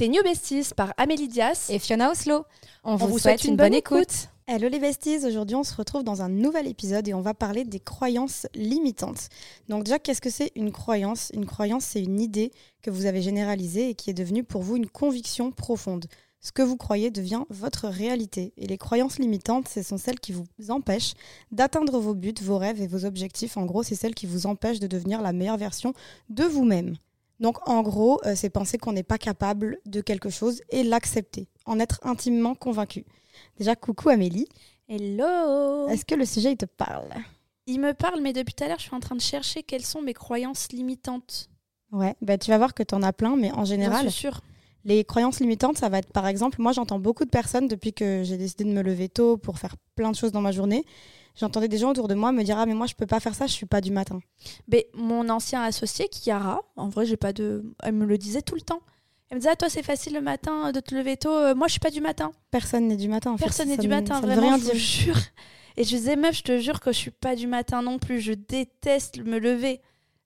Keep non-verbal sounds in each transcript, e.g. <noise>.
Tes New Besties par Amélie Dias et Fiona Oslo. On, vous, souhaite, une, bonne, écoute. Hello les besties, aujourd'hui on se retrouve dans un nouvel épisode et on va parler des croyances limitantes. Donc déjà, qu'est-ce que c'est une croyance? Une croyance, c'est une idée que vous avez généralisée et qui est devenue pour vous une conviction profonde. Ce que vous croyez devient votre réalité. Et les croyances limitantes, ce sont celles qui vous empêchent d'atteindre vos buts, vos rêves et vos objectifs. En gros, c'est celles qui vous empêchent de devenir la meilleure version de vous-même. Donc en gros, euh, c'est penser qu'on n'est pas capable de quelque chose et l'accepter, en être intimement convaincu. Déjà, coucou Amélie. Hello Est-ce que le sujet il te parle? Il me parle, mais depuis tout à l'heure, je suis en train de chercher quelles sont mes croyances limitantes. Ouais, bah, tu vas voir que tu en as plein, mais en général, sûre. les croyances limitantes, ça va être par exemple, moi j'entends beaucoup de personnes depuis que j'ai décidé de me lever tôt pour faire plein de choses dans ma journée. J'entendais des gens autour de moi me dire Ah, mais moi je peux pas faire ça, je suis pas du matin. Mais mon ancien associé, Kiara, en vrai, j'ai pas de. Elle me le disait tout le temps. Elle me disait, ah, toi, c'est facile le matin de te lever tôt. Euh, moi, je suis pas du matin. Personne n'est du matin en fait. Personne n'est du matin, vraiment, rien je dire. jure. Et je disais, meuf, je te jure que je suis pas du matin non plus. Je déteste me lever.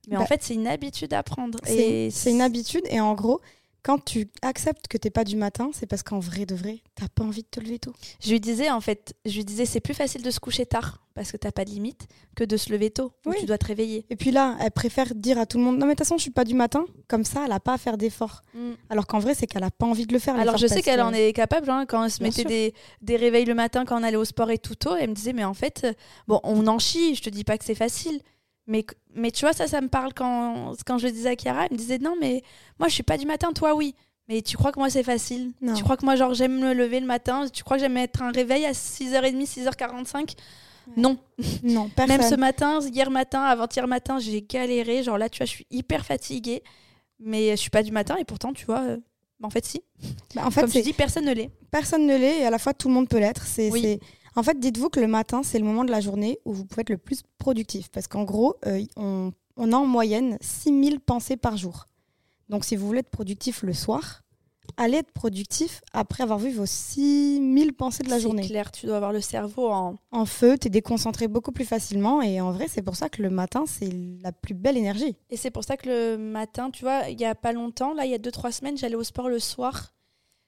Mais en Bah, fait, c'est une habitude à prendre. C'est une habitude et en gros, quand tu acceptes que t'es pas du matin, c'est parce qu'en vrai de vrai, t'as pas envie de te lever tôt. Je lui disais, en fait, je lui disais, c'est plus facile de se coucher tard parce que t'as pas de limite que de se lever tôt. où Oui. tu dois te réveiller. Et puis là, elle préfère dire à tout le monde Non, mais de toute façon, je suis pas du matin. Comme ça, elle a pas à faire d'efforts. Alors qu'en vrai, c'est qu'elle a pas envie de le faire. Alors je sais qu'elle que- en est capable hein, quand elle se Bien mettait des, des réveils le matin quand on allait au sport et tout tôt. Elle me disait mais en fait bon on en chie. Je te dis pas que c'est facile. Mais, mais tu vois ça ça me parle quand, quand je le disais à Chiara. Elle me disait non mais moi je suis pas du matin toi oui. Mais tu crois que moi c'est facile? Non. Tu crois que moi genre j'aime me lever le matin? Tu crois que j'aime mettre un réveil à 6h30 6h45 Non. Non, personne. <laughs> Même ce matin, hier matin, avant-hier matin, j'ai galéré. Genre là, tu vois, je suis hyper fatiguée. Mais je suis pas du matin et pourtant, tu vois, euh, bah, en fait, si. Bah, en fait, Comme tu dis, personne ne l'est. personne ne l'est et à la fois tout le monde peut l'être. C'est, Oui. C'est- En fait, dites-vous que le matin, c'est le moment de la journée où vous pouvez être le plus productif. Parce qu'en gros, euh, on, on a en moyenne 6000 pensées par jour. Donc si vous voulez être productif le soir, allez être productif après avoir vu vos 6000 pensées de la C'est journée. clair, tu dois avoir le cerveau en. En feu, tu es déconcentré beaucoup plus facilement. Et en vrai, c'est pour ça que le matin, c'est la plus belle énergie. Et c'est pour ça que le matin, tu vois, il y a pas longtemps, là, il y a 2-3 semaines, j'allais au sport le soir.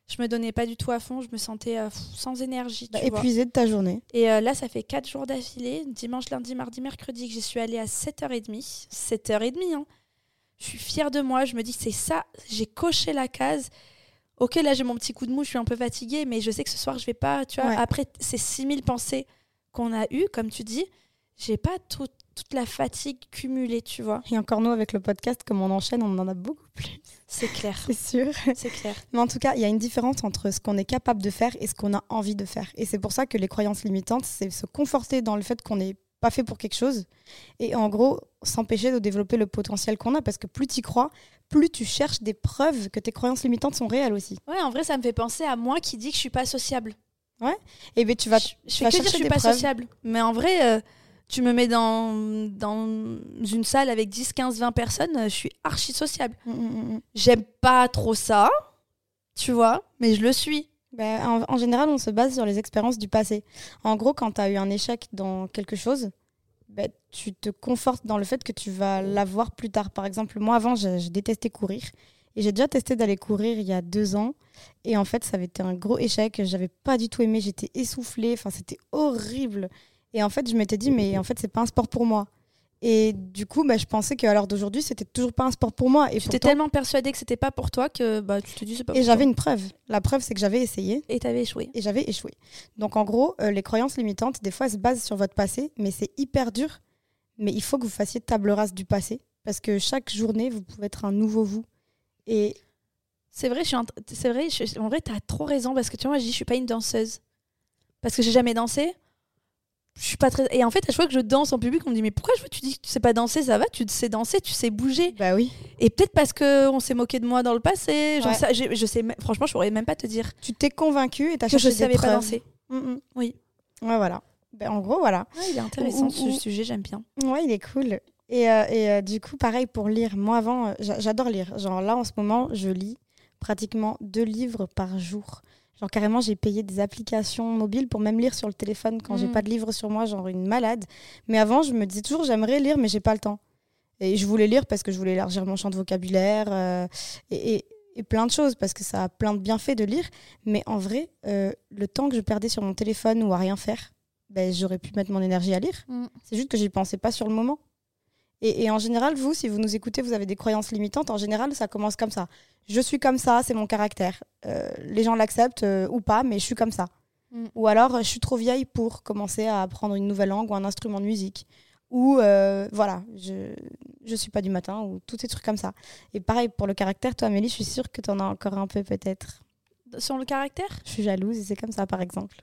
Je me donnais pas du tout à fond, je me sentais euh, sans énergie. Bah, vois. épuisé de ta journée. Et euh, là, ça fait 4 jours d'affilée, dimanche, lundi, mardi, mercredi, que j'y suis allée à 7h30. 7h30, hein. Je suis fière de moi, je me dis, c'est ça, j'ai coché la case. Ok, là, j'ai mon petit coup de mou, je suis un peu fatiguée, mais je sais que ce soir, je vais pas, tu vois, Ouais. après ces 6000 pensées qu'on a eues, comme tu dis, j'ai pas tout- toute la fatigue cumulée, tu vois. Et encore nous, avec le podcast, comme on enchaîne, on en a beaucoup plus. C'est clair, <laughs> C'est sûr. c'est clair. Mais en tout cas, il y a une différence entre ce qu'on est capable de faire et ce qu'on a envie de faire. Et c'est pour ça que les croyances limitantes, c'est se conforter dans le fait qu'on n'est pas fait pour quelque chose et en gros s'empêcher de développer le potentiel qu'on a parce que plus tu y crois, plus tu cherches des preuves que tes croyances limitantes sont réelles aussi. Ouais, en vrai, ça me fait penser à moi qui dis que je suis pas sociable. Et bien tu vas, je, je tu fais vas que dire que je suis pas preuves. sociable. Mais en vrai, euh, tu me mets dans, dans une salle avec 10, 15, 20 personnes, je suis archi sociable. Mm, mm, mm. J'aime pas trop ça, tu vois, mais je le suis. Ben, en, en général, on se base sur les expériences du passé. En gros, quand tu as eu un échec dans quelque chose, ben, tu te confortes dans le fait que tu vas l'avoir plus tard. Par exemple, moi, avant, je, je détestais courir. Et j'ai déjà testé d'aller courir il y a deux ans. Et en fait, ça avait été un gros échec. J'avais pas du tout aimé. J'étais essoufflée. Enfin, c'était horrible. Et en fait, je m'étais dit, mais en fait, c'est pas un sport pour moi. Et du coup, ben, je pensais qu'à l'heure d'aujourd'hui, c'était toujours pas un sport pour moi. Et, Tu t'es tellement persuadée que c'était pas pour toi que bah, tu te dis c'est pas et pour j'avais toi. une preuve. La preuve, c'est que j'avais essayé Et t'avais échoué. et j'avais échoué. Donc en gros, euh, les croyances limitantes, des fois, elles se basent sur votre passé, mais c'est hyper dur. Mais il faut que vous fassiez table rase du passé, parce que chaque journée, vous pouvez être un nouveau vous. Et C'est vrai, je suis c'est vrai je- en vrai, t'as trop raison parce que tu vois, moi, je dis, je suis pas une danseuse. Parce que j'ai jamais dansé. Je suis pas très. Et en fait, à chaque fois que je danse en public, on me dit, mais pourquoi je tu dis que tu sais pas danser Ça va, tu sais danser, tu sais bouger. bah oui, Et peut-être parce qu'on s'est moqué de moi dans le passé. Ouais. j'ai- je sais, franchement, je pourrais même pas te dire tu t'es convaincu et t'as que cherché je des savais pas danser. Mm, mm. Oui. Ouais, voilà. Ben, en gros, voilà. Ah, il est intéressant ce sujet, j'aime bien. Ouais, il est cool. Et, euh, et euh, du coup, pareil pour lire. Moi, avant, euh, j'a- j'adore lire. Genre là, en ce moment, je lis pratiquement deux livres par jour. Genre carrément, j'ai payé des applications mobiles pour même lire sur le téléphone quand j'ai Mm. pas de livre sur moi, genre une malade. Mais avant, je me disais toujours, j'aimerais lire, mais j'ai pas le temps. Et je voulais lire parce que je voulais élargir mon champ de vocabulaire. euh, et, et- et plein de choses parce que ça a plein de bienfaits de lire. Mais en vrai, euh, le temps que je perdais sur mon téléphone ou à rien faire, ben, j'aurais pu mettre mon énergie à lire. Mm. C'est juste que j'y pensais pas sur le moment. Et, et en général, vous, si vous nous écoutez, vous avez des croyances limitantes. En général, ça commence comme ça. Je suis comme ça, c'est mon caractère. Euh, les gens l'acceptent euh, ou pas, mais je suis comme ça. Mm. Ou alors, je suis trop vieille pour commencer à apprendre une nouvelle langue ou un instrument de musique. Ou euh, voilà, je je suis pas du matin ou tous ces trucs comme ça. Et pareil pour le caractère, toi Amélie, je suis sûre que tu en as encore un peu peut-être. Sur le caractère? Je suis jalouse et c'est comme ça par exemple.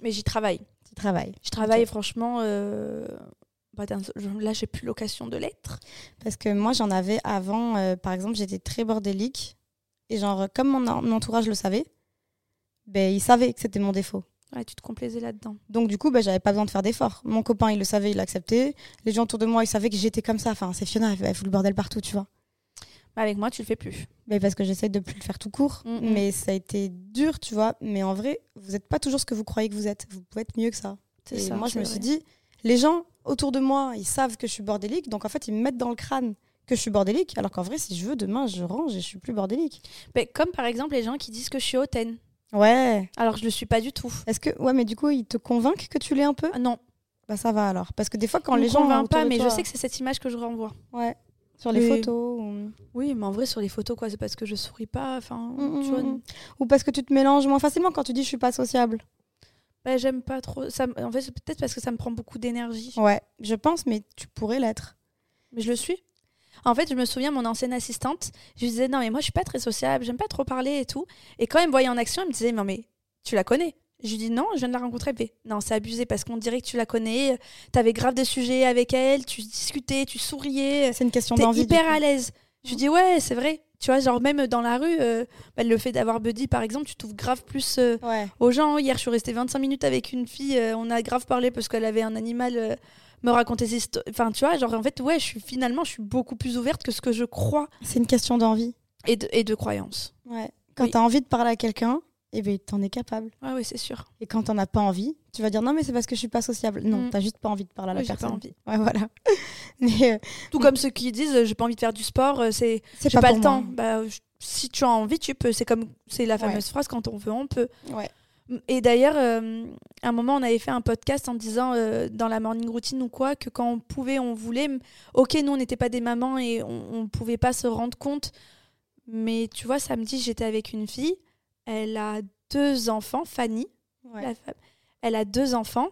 Mais j'y travaille. Tu travailles. Je travaille franchement. Bah, là, j'ai plus l'occasion de l'être. Parce que moi, j'en avais avant, euh, par exemple, j'étais très bordélique. Et genre, comme mon, en- mon entourage le savait, ben, il savait que c'était mon défaut. Ouais, tu te complaisais là-dedans. Donc du coup, ben, j'avais pas besoin de faire d'efforts. Mon copain, il le savait, il l'acceptait. Les gens autour de moi, ils savaient que j'étais comme ça. Enfin, c'est Fiona, elle, fout le bordel partout, tu vois. Bah, avec moi, tu le fais plus. Mais parce que j'essaie de plus le faire tout court. Mhm. Mais ça a été dur, tu vois. Mais en vrai, vous n'êtes pas toujours ce que vous croyez que vous êtes. Vous pouvez être mieux que ça. C'est Et ça, moi, je me vrai. suis dit, les gens autour de moi, ils savent que je suis bordélique. Donc en fait, ils me mettent dans le crâne que je suis bordélique. Alors qu'en vrai, si je veux, demain, je range et je suis plus bordélique. Mais comme par exemple les gens qui disent que je suis hautaine. Ouais. Alors je le suis pas du tout. Est-ce que ouais, mais du coup, ils te convainquent que tu l'es un peu? Ah, non, Bah ça va alors, parce que des fois quand on les gens convainc pas, mais toi- je sais que c'est cette image que je renvoie. ouais, sur les Mais- photos ou... Oui, mais en vrai, sur les photos, quoi, c'est parce que je souris pas. Enfin, Mm, tu vois, mm, mm. ou parce que tu te mélanges moins facilement quand tu dis je suis pas sociable. Bah, j'aime pas trop. Ça, en fait, c'est peut-être parce que ça me prend beaucoup d'énergie. Ouais, je pense, mais tu pourrais l'être. Mais je le suis. En fait, je me souviens, mon ancienne assistante, je lui disais, non, mais moi, je suis pas très sociable, j'aime pas trop parler et tout. Et quand elle me voyait en action, elle me disait, non, mais tu la connais? Je lui dis, non, je viens de la rencontrer. Fait, non, c'est abusé parce qu'on dirait que tu la connais, t'avais grave des sujets avec elle, tu discutais, tu souriais, C'est une question d'envie. hyper à l'aise. Je lui dis, ouais, c'est vrai. Tu vois, genre, même dans la rue, euh, bah, le fait d'avoir Buddy, par exemple, tu trouves grave plus euh, Ouais. aux gens. Hier, je suis restée 25 minutes avec une fille, euh, on a grave parlé parce qu'elle avait un animal, me raconter ses histoires. Enfin, tu vois, genre, en fait, ouais, je suis finalement, je suis beaucoup plus ouverte que ce que je crois C'est une question d'envie. et de, et de croyance. Ouais. Quand Oui. tu as envie de parler à quelqu'un, eh ben t'en es capable. Ouais, ouais, c'est sûr. Et quand t'en as pas envie, tu vas dire non mais c'est parce que je suis pas sociable. Non, Mm. t'as juste pas envie de parler à la Oui, j'ai pas personne. envie. Ouais, voilà. <laughs> mais euh, Tout comme ceux qui disent, euh, j'ai pas envie de faire du sport, euh, c'est j'ai pas, le temps. Bah, je- si tu as envie, tu peux. C'est comme, c'est la Ouais. fameuse phrase quand on veut, on peut. Ouais. Et d'ailleurs, euh, à un moment, on avait fait un podcast en disant euh, dans la morning routine ou quoi que quand on pouvait, on voulait. Ok, nous, on n'était pas des mamans et on, on pouvait pas se rendre compte. Mais tu vois, samedi, j'étais avec une fille. Elle a deux enfants, Fanny, Ouais. la femme. Elle a deux enfants.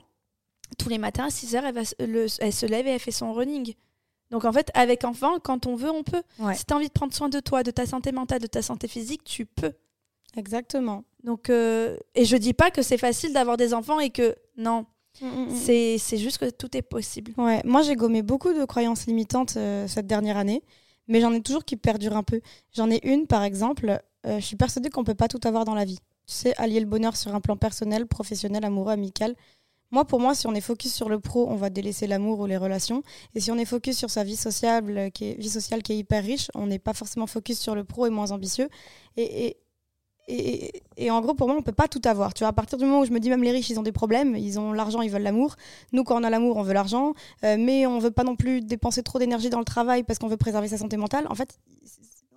Tous les matins à 6 heures, elle, va le- elle se lève et elle fait son running. Donc en fait, avec enfant, quand on veut, on peut. Ouais. Si tu as envie de prendre soin de toi, de ta santé mentale, de ta santé physique, tu peux. Exactement. Donc, euh, et je dis pas que c'est facile d'avoir des enfants et que non, c'est c'est juste que tout est possible. Ouais, moi j'ai gommé beaucoup de croyances limitantes euh, cette dernière année, mais j'en ai toujours qui perdurent un peu. J'en ai une par exemple, je suis persuadée qu'on peut pas tout avoir dans la vie. Tu sais, allier le bonheur sur un plan personnel, professionnel, amoureux, amical. Moi, pour moi, si on est focus sur le pro, on va délaisser l'amour ou les relations. Et si on est focus sur sa vie sociale, euh, qui est, vie sociale qui est hyper riche, on n'est pas forcément focus sur le pro et moins ambitieux. Et, et, et, et en gros, pour moi, on peut pas tout avoir. Tu vois, à partir du moment où je me dis même les riches, ils ont des problèmes, ils ont l'argent, ils veulent l'amour. Nous, quand on a l'amour, on veut l'argent. Euh, mais on veut pas non plus dépenser trop d'énergie dans le travail parce qu'on veut préserver sa santé mentale. En fait,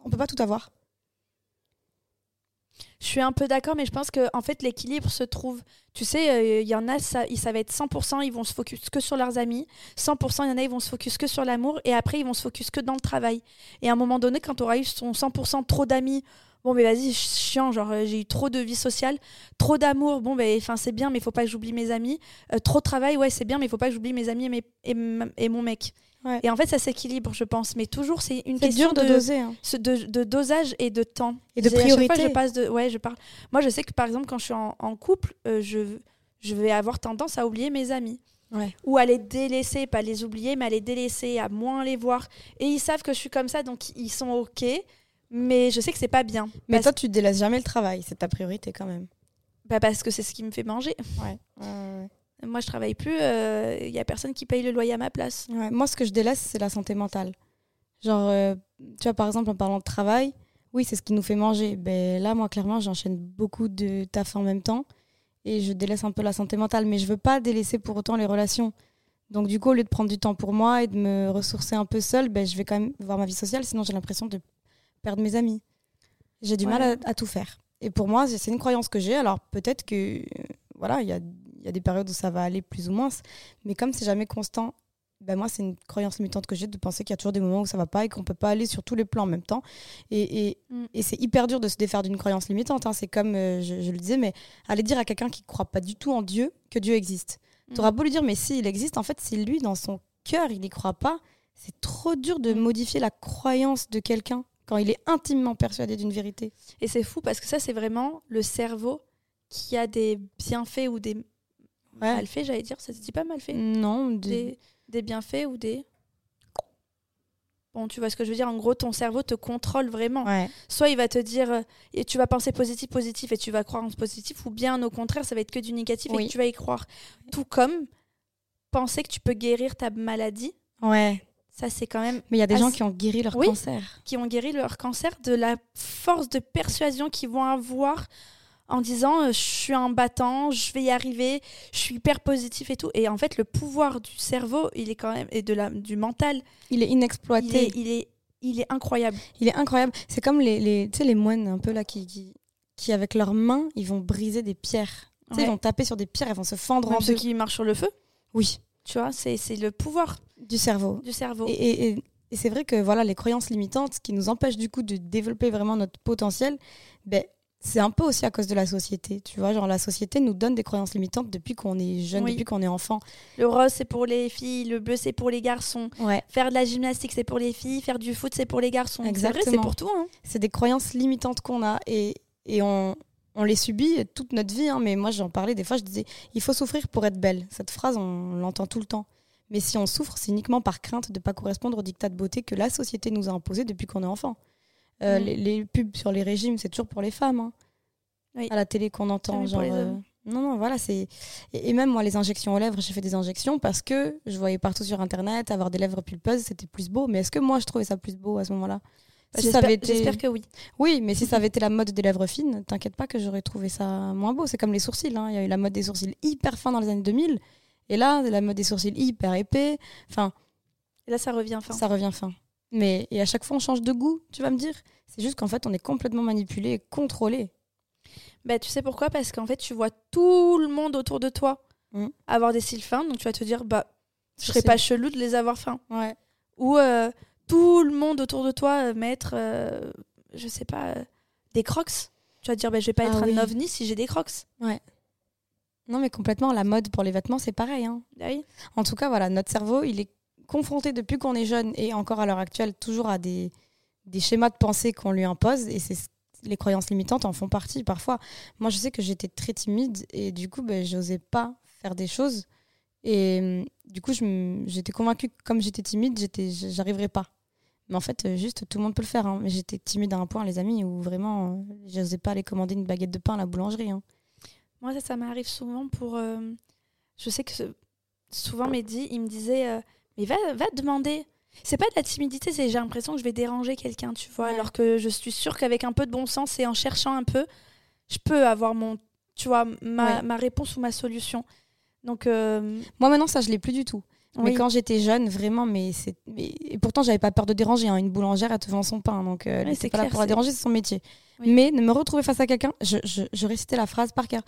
on peut pas tout avoir. Je suis un peu d'accord, mais je pense que en fait l'équilibre se trouve. Tu sais, euh, il y en a, ça, ça va être 100%, ils vont se focus que sur leurs amis. 100%, il y en a, ils vont se focus que sur l'amour. Et après, ils vont se focus que dans le travail. Et à un moment donné, quand tu auras eu son 100% trop d'amis, bon, mais vas-y, chiant, genre euh, j'ai eu trop de vie sociale, trop d'amour, bon, ben enfin c'est bien, mais il faut pas que j'oublie mes amis. Euh, trop de travail, ouais, c'est bien, mais il faut pas que j'oublie mes amis et, mes- et, mon mec. Ouais. Et en fait, ça s'équilibre, je pense. Mais toujours, c'est une question dur de, doser. hein. ce- de, de dosage et de temps. Et de fois, priorité. je passe de, ouais, je parle. Moi, je sais que par exemple, quand je suis en, en couple, euh, je, je vais avoir tendance à oublier mes amis. Ouais. Ou à les délaisser, pas les oublier, mais à les délaisser, à moins les voir. Et ils savent que je suis comme ça, donc ils sont OK. Mais je sais que c'est pas bien. Mais toi, tu délaisses jamais le travail. C'est ta priorité quand même. bah, parce que c'est ce qui me fait manger. Ouais. Moi, je travaille plus, il y a personne qui paye le loyer à ma place. Ouais, Moi, ce que je délaisse, c'est la santé mentale. Genre, euh, tu vois, par exemple, en parlant de travail, oui, c'est ce qui nous fait manger. Ben, là, moi, clairement, j'enchaîne beaucoup de taf en même temps et je délaisse un peu la santé mentale. Mais je veux pas délaisser pour autant les relations. Donc, du coup, au lieu de prendre du temps pour moi et de me ressourcer un peu seule, ben, je vais quand même voir ma vie sociale. Sinon, j'ai l'impression de perdre mes amis. J'ai du Ouais. mal à, à tout faire. Et pour moi, c'est une croyance que j'ai. Alors peut-être que, euh, voilà, il y a, il y a des périodes où ça va aller plus ou moins. Mais comme c'est jamais constant, ben moi, c'est une croyance limitante que j'ai de penser qu'il y a toujours des moments où ça va pas et qu'on peut pas aller sur tous les plans en même temps. Et, et, Mm. et c'est hyper dur de se défaire d'une croyance limitante. hein. C'est comme, euh, je, je le disais, mais aller dire à quelqu'un qui croit pas du tout en Dieu que Dieu existe. Mm. Tu auras beau lui dire, mais s'il existe, en fait, si lui, dans son cœur, il n'y croit pas, c'est trop dur de Mm. modifier la croyance de quelqu'un quand il est intimement persuadé d'une vérité. Et c'est fou parce que ça, c'est vraiment le cerveau qui a des bienfaits ou des Ouais. malfaits, j'allais dire. Ça se dit pas malfaits? Non, de- des, des bienfaits ou des. Bon, tu vois ce que je veux dire? En gros, ton cerveau te contrôle vraiment. ouais. Soit il va te dire euh, et tu vas penser positif, positif et tu vas croire en ce positif, ou bien au contraire, ça va être que du négatif et que tu vas y croire. Tout comme penser que tu peux guérir ta maladie. Ouais. Ça, c'est quand même Mais il y a des gens qui ont guéri leur Oui. cancer. qui ont guéri leur cancer de la force de persuasion qu'ils vont avoir en disant euh, je suis un battant, je vais y arriver, je suis hyper positif et tout. Et en fait, le pouvoir du cerveau, il est quand même et de la du mental, Il est il inexploité. est, il est il est incroyable. Il est incroyable. C'est comme les, les, tu sais, les moines un peu là qui, qui, qui, avec leurs mains, ils vont briser des pierres. Ouais. Ils vont taper sur des pierres, elles vont se fendre Même en ceux deux. qui marchent sur le feu, Oui, tu vois, c'est le pouvoir du cerveau. du cerveau. Et, et- et- et c'est vrai que voilà, les croyances limitantes qui nous empêchent du coup de développer vraiment notre potentiel, ben, c'est un peu aussi à cause de la société. Tu vois, genre la société nous donne des croyances limitantes depuis qu'on est jeune, Oui. depuis qu'on est enfant. Le rose, c'est pour les filles, le bleu, c'est pour les garçons. Ouais. Faire de la gymnastique, c'est pour les filles, faire du foot, c'est pour les garçons. C'est vrai, c'est Exactement. pour tout. hein. C'est des croyances limitantes qu'on a et, et on, on les subit toute notre vie. hein. Mais moi, j'en parlais des fois, je disais, il faut souffrir pour être belle. Cette phrase, on l'entend tout le temps. Mais si on souffre, c'est uniquement par crainte de ne pas correspondre au dictat de beauté que la société nous a imposé depuis qu'on est enfant. Euh, Mm. les, les pubs sur les régimes, c'est toujours pour les femmes. hein. Oui. À la télé qu'on entend. Genre, euh. Non, non, voilà. c'est et, même moi, les injections aux lèvres, j'ai fait des injections parce que je voyais partout sur Internet avoir des lèvres pulpeuses, c'était plus beau. Mais est-ce que moi, je trouvais ça plus beau à ce moment-là? Bah, Si ça J'espère avait été- j'espère que oui. oui, mais si ça avait <laughs> été la mode des lèvres fines, t'inquiète pas que j'aurais trouvé ça moins beau. C'est comme les sourcils. hein. Il y a eu la mode des sourcils hyper fins dans les années 2000. Et là, la mode des sourcils hyper épais. Enfin, Et là, ça revient fin. ça revient fin. Mais et à chaque fois, on change de goût, tu vas me dire. C'est juste qu'en fait, on est complètement manipulé et contrôlé. Bah, tu sais pourquoi? Parce qu'en fait, tu vois tout le monde autour de toi Mm. avoir des cils fins, donc tu vas te dire, bah, je serais pas chelou de les avoir fins. Ouais. Ou euh, tout le monde autour de toi euh, mettre, euh, je sais pas, euh, des crocs. Tu vas te dire, bah, je vais pas Ah être oui. un ovni si j'ai des crocs. Non, mais complètement, la mode pour les vêtements, c'est pareil. hein. Ah oui. En tout cas, voilà, notre cerveau, il est confronté depuis qu'on est jeune et encore à l'heure actuelle, toujours à des, des schémas de pensée qu'on lui impose. Et c'est les croyances limitantes en font partie parfois. Moi, je sais que j'étais très timide et du coup, ben, j'osais pas faire des choses. Et hum, du coup, j'étais convaincue que comme j'étais timide, j'étais, j'arriverais pas. Mais en fait, euh, juste, tout le monde peut le faire. hein. Mais j'étais timide à un point, les amis, où vraiment, euh, j'osais pas aller commander une baguette de pain à la boulangerie. hein. Moi, ça, ça m'arrive souvent pour. euh, je sais que souvent, Mehdi, il me disait euh, Mais va, va demander. C'est pas de la timidité, c'est j'ai l'impression que je vais déranger quelqu'un, tu vois. Ouais. Alors que je suis sûre qu'avec un peu de bon sens et en cherchant un peu, je peux avoir mon. Tu vois, ma, Ouais. ma réponse ou ma solution. Donc. euh, Moi, maintenant, ça, je l'ai plus du tout. Mais quand j'étais jeune, vraiment, mais c'est. Et pourtant, j'avais pas peur de déranger. hein. Une boulangère, elle te vend son pain. Donc, euh, Ouais, c'est pas là clair, pour la déranger, c'est son métier. Oui. Mais de me retrouver face à quelqu'un, je, je, je récitais la phrase par cœur.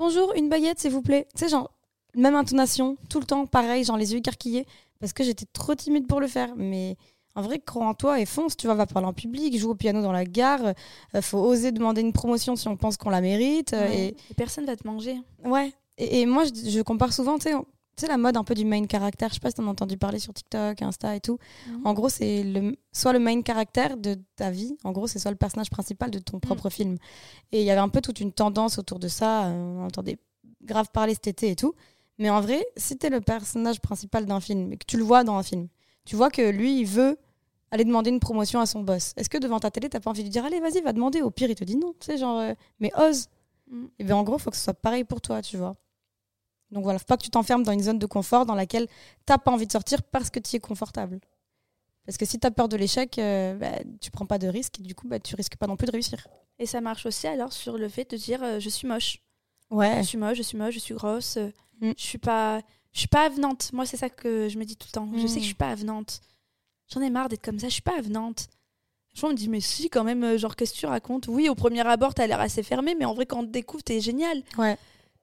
Bonjour, une baguette, s'il vous plaît. Tu sais, genre, même intonation, tout le temps, pareil, genre les yeux écarquillés, parce que j'étais trop timide pour le faire. Mais en vrai, crois en toi et fonce. Tu vois, va parler en public, joue au piano dans la gare. euh, faut oser demander une promotion si on pense qu'on la mérite. euh, ouais. et, Et personne va te manger. Ouais. Et, et moi, je, je compare souvent, tu sais, tu sais, la mode un peu du main character. Je sais pas si t'en as entendu parler sur TikTok, Insta et tout. Mhm. En gros, c'est le, soit le main character de ta vie, en gros, c'est soit le personnage principal de ton Mm. propre film. Et il y avait un peu toute une tendance autour de ça. euh, On entendait grave parler cet été et tout. Mais en vrai, si t'es le personnage principal d'un film et que tu le vois dans un film, tu vois que lui, il veut aller demander une promotion à son boss. Est-ce que devant ta télé, t'as pas envie de lui dire allez, vas-y, va demander Au pire, il te dit non. Tu sais, genre, euh, mais ose. Mm. Et bien en gros, il faut que ce soit pareil pour toi, tu vois. Donc voilà, faut pas que tu t'enfermes dans une zone de confort dans laquelle t'as pas envie de sortir parce que tu es confortable. Parce que si tu as peur de l'échec, euh, bah, tu prends pas de risque et du coup, bah, tu risques pas non plus de réussir. Et ça marche aussi alors sur le fait de dire euh, je suis moche. Ouais. Je suis moche, je suis moche, je suis grosse. euh, Mm. Je suis pas, je suis pas avenante. Moi, c'est ça que je me dis tout le temps. Je Mm. sais que je suis pas avenante. J'en ai marre d'être comme ça. Je suis pas avenante. Je me dis, mais si, quand même, euh, genre, qu'est-ce que tu racontes? Oui, au premier abord, t'as l'air assez fermé, mais en vrai, quand on te découvre, t'es génial. Ouais.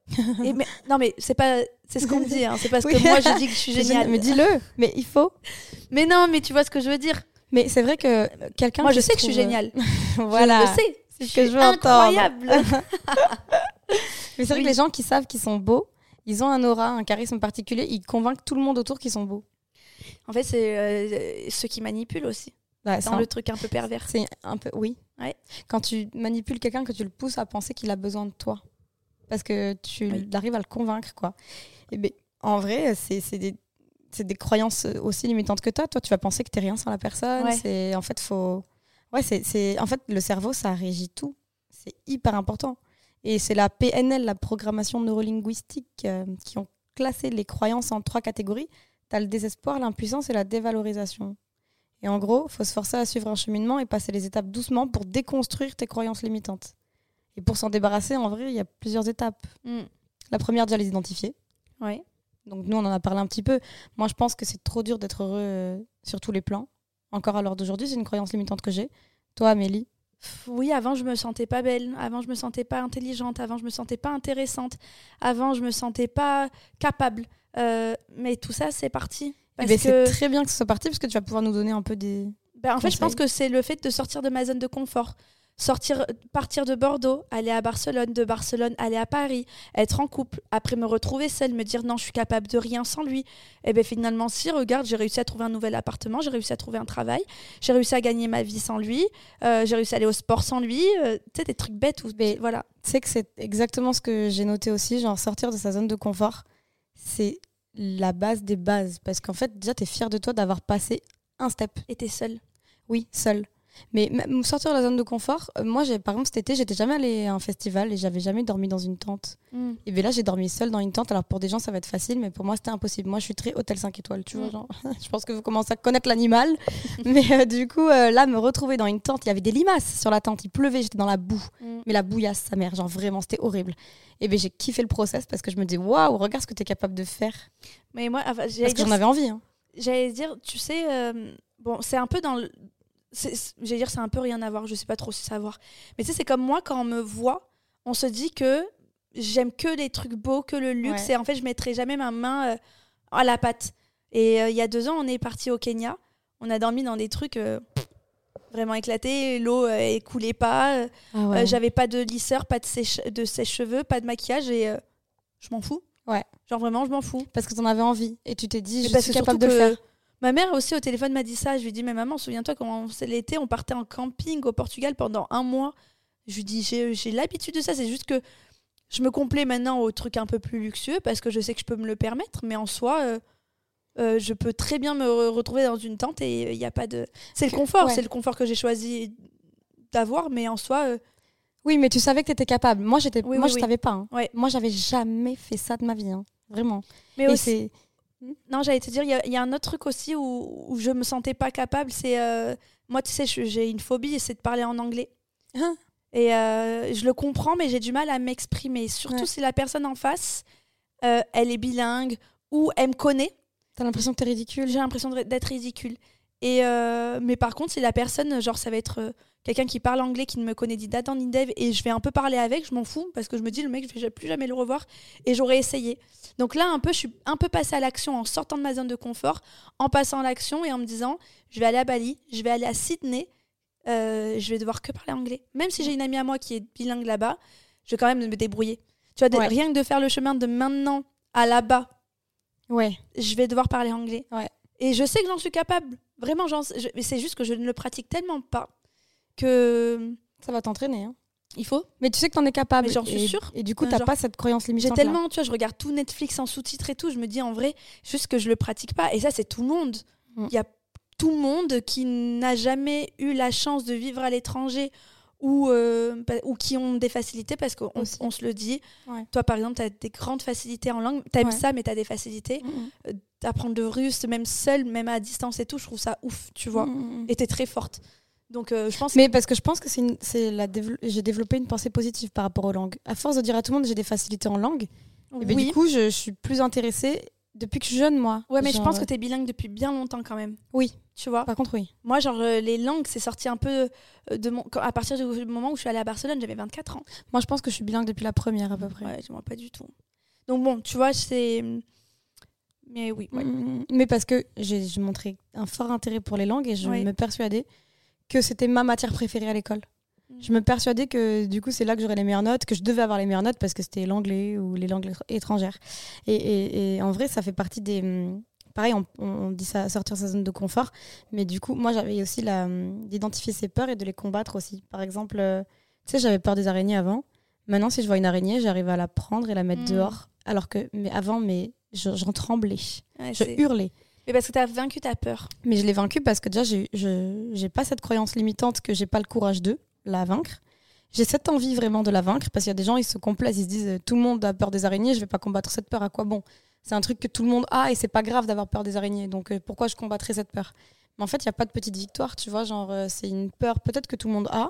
<laughs> Et mais, non, mais c'est pas. C'est ce qu'on me dit, hein. c'est parce Oui. que moi, je dis que je suis <laughs> géniale. Mais dis-le. Mais il faut. Mais non, mais tu vois ce que je veux dire. Mais c'est vrai que quelqu'un. Moi, je sais que je suis trouve- géniale. <laughs> voilà. Je le sais. C'est ce que je veux entendre. incroyable. Mais c'est vrai Oui. que les gens qui savent qu'ils sont beaux, ils ont un aura, un charisme particulier, ils convainquent tout le monde autour qu'ils sont beaux. en fait, c'est euh, ceux qui manipulent aussi. Ouais, Dans un- le truc un peu pervers. C'est un peu, oui. Ouais. Quand tu manipules quelqu'un, que tu le pousses à penser qu'il a besoin de toi. Parce que tu Oui. arrives à le convaincre, quoi. Et ben, en vrai, c'est des, des croyances aussi limitantes que toi. Toi, tu vas penser que t'es rien sans la personne. Ouais. C'est En fait, faut... Ouais, c'est-. En fait, le cerveau, ça régit tout. C'est hyper important. Et c'est la PNL, la programmation neurolinguistique, euh, qui ont classé les croyances en trois catégories. Tu as le désespoir, l'impuissance et la dévalorisation. Et en gros, il faut se forcer à suivre un cheminement et passer les étapes doucement pour déconstruire tes croyances limitantes. Et pour s'en débarrasser, en vrai, il y a plusieurs étapes. Mm. La première, déjà les identifier. Ouais. Donc nous, on en a parlé un petit peu. Moi, je pense que c'est trop dur d'être heureux euh, sur tous les plans. Encore à l'heure d'aujourd'hui, c'est une croyance limitante que j'ai. Toi, Amélie Oui, avant je me sentais pas belle, avant je me sentais pas intelligente, avant je me sentais pas intéressante, avant je me sentais pas capable. Euh, mais tout ça c'est parti. Eh Parce ben, que, C'est très bien que ce soit parti parce que tu vas pouvoir nous donner un peu des... ben, en fait, je pense que c'est le fait de sortir de ma zone de confort. Sortir, partir de Bordeaux, aller à Barcelone, de Barcelone, aller à Paris, être en couple, après me retrouver seule, me dire non, je suis capable de rien sans lui. Et bien finalement, si, regarde, j'ai réussi à trouver un nouvel appartement, j'ai réussi à trouver un travail, j'ai réussi à gagner ma vie sans lui, euh, j'ai réussi à aller au sport sans lui, euh, tu sais, des trucs bêtes. Ou, Mais- voilà. Tu sais que c'est exactement ce que j'ai noté aussi, genre sortir de sa zone de confort, c'est la base des bases. Parce qu'en fait, déjà, tu es fier de toi d'avoir passé un step. Et t'es seule. Oui, seul. Mais même sortir de la zone de confort, euh, moi, par exemple, cet été, j'étais jamais allée à un festival et j'avais jamais dormi dans une tente. Et bien là, j'ai dormi seule dans une tente. Alors pour des gens, ça va être facile, mais pour moi, c'était impossible. Moi, je suis très hôtel 5 étoiles, tu vois. Mm. Genre, <laughs> je pense que vous commencez à connaître l'animal. <laughs> mais euh, du coup, euh, là, me retrouver dans une tente, il y avait des limaces sur la tente. Il pleuvait, j'étais dans la boue. Mm. Mais la bouillasse, sa mère, genre vraiment, c'était horrible. Et bien, j'ai kiffé le process parce que je me dis, waouh, regarde ce que tu es capable de faire. Mais moi, enfin, j'allais Parce que j'en avais envie. hein. j'allais dire, tu sais, bon, c'est un peu dans le. J'allais dire, c'est un peu rien à voir, je sais pas trop si savoir. Mais tu sais, c'est comme moi, quand on me voit, on se dit que j'aime que les trucs beaux, que le luxe. Ouais. Et en fait, je mettrai jamais ma main euh, à la pâte. Et euh, il y a deux ans, on est parti au Kenya. On a dormi dans des trucs euh, vraiment éclatés. L'eau euh, coulait pas. Ah J'avais pas de lisseur, pas de sèche, de sèche-cheveux, pas de maquillage. Et je m'en fous. Ouais. Genre vraiment, je m'en fous. Parce que tu en avais envie. Et tu t'es dit, Mais je suis capable de le faire. Ma mère aussi au téléphone m'a dit ça. Je lui ai dit, mais maman, souviens-toi quand c'est l'été, on partait en camping au Portugal pendant un mois. Je lui dis, j'ai j'ai l'habitude de ça. C'est juste que je me complais maintenant aux trucs un peu plus luxueux parce que je sais que je peux me le permettre. Mais en soi, euh, euh, je peux très bien me re- retrouver dans une tente et il n'y a pas de. C'est le confort, ouais. c'est le confort que j'ai choisi d'avoir. Mais en soi, euh, Oui, mais tu savais que tu étais capable. Moi, j'étais, Oui, moi oui, je oui. savais pas. hein. Ouais. Moi, j'avais jamais fait ça de ma vie. hein. Vraiment. mais Et aussi. C'est- Non, j'allais te dire, il y, a- il y a un autre truc aussi où, où je me sentais pas capable. C'est euh, moi, tu sais, j'ai une phobie, c'est de parler en anglais. Ah. Et euh, je le comprends, mais j'ai du mal à m'exprimer. Surtout Ouais. si la personne en face, euh, elle est bilingue ou elle me connaît. T'as l'impression que t'es ridicule? J'ai l'impression d'être ridicule. Et mais par contre, si la personne, genre, ça va être quelqu'un qui parle anglais, qui ne me connaît ni d'Adam ni d'Eve, et je vais un peu parler avec, je m'en fous parce que je me dis le mec, je vais plus jamais le revoir, et j'aurais essayé. Donc là, un peu, je suis un peu passée à l'action en sortant de ma zone de confort, en passant à l'action et en me disant, je vais aller à Bali, je vais aller à Sydney, euh, je vais devoir que parler anglais. Même si j'ai une amie à moi qui est bilingue là-bas, je vais quand même me débrouiller. Tu vois, Ouais. rien que de faire le chemin de maintenant à là-bas, Ouais. je vais devoir parler anglais. Ouais. Et je sais que j'en suis capable. Vraiment, j'en- je- mais c'est juste que je ne le pratique tellement pas que Ça va t'entraîner. hein. il faut. Mais tu sais que t'en es capable. J'en suis sûre. Et du coup, Euh, t'as genre, pas cette croyance J'ai limitante. là. tellement, tu vois, je regarde tout Netflix en sous-titres et tout, je me dis en vrai, juste que je le pratique pas. Et ça, c'est tout le monde. Il Mm. y a tout le monde qui n'a jamais eu la chance de vivre à l'étranger ou, euh, ou qui ont des facilités parce qu'on on se le dit. Ouais. Toi, par exemple, tu as des grandes facilités en langue. Tu aimes Ouais. ça, mais tu as des facilités. Mm, mm. Apprendre le russe, même seul, même à distance et tout, je trouve ça ouf, tu vois. Mm, mm, mm. Et tu es très forte. Donc, euh, je pense Mais parce que je pense que c'est une- c'est la dévelop- j'ai développé une pensée positive par rapport aux langues. À force de dire à tout le monde j'ai des facilités en langue, que et ben, oui. du coup je, je suis plus intéressée depuis que je suis jeune moi. Ouais, mais je pense que tu es bilingue depuis bien longtemps quand même. Oui. Tu vois? Par contre, oui. Moi, genre, euh, les langues, c'est sorti un peu euh, de mon. À partir du moment où je suis allée à Barcelone, j'avais 24 ans. Moi, je pense que je suis bilingue depuis la première à peu près. Ouais, moi, pas du tout. Donc, bon, tu vois, c'est. Mais oui, ouais. Mm, Mais parce que j'ai j'ai montré un fort intérêt pour les langues et je Ouais. me persuadais que c'était ma matière préférée à l'école. Mm. Je me persuadais que du coup c'est là que j'aurais les meilleures notes, que je devais avoir les meilleures notes parce que c'était l'anglais ou les langues étr- étrangères. Et, et- et en vrai, ça fait partie des. hum, Pareil, on, on dit ça, sortir sa zone de confort, mais du coup, moi j'avais aussi la hum, d'identifier ses peurs et de les combattre aussi. Par exemple, euh, tu sais, j'avais peur des araignées avant. Maintenant, si je vois une araignée, j'arrive à la prendre et la mettre Mm. dehors. Alors que, mais avant, mais je- j'en tremblais, Ouais, je hurlais. Mais parce que t'as vaincu ta peur. Mais je l'ai vaincu parce que déjà, je j'ai pas cette croyance limitante que j'ai pas le courage de la vaincre. J'ai cette envie vraiment de la vaincre parce qu'il y a des gens, ils se complaisent, ils se disent tout le monde a peur des araignées, je vais pas combattre cette peur, à quoi bon? C'est un truc que tout le monde a et c'est pas grave d'avoir peur des araignées, donc euh, pourquoi je combattrais cette peur? Mais en fait, il y a pas de petite victoire, tu vois, genre euh, c'est une peur peut-être que tout le monde a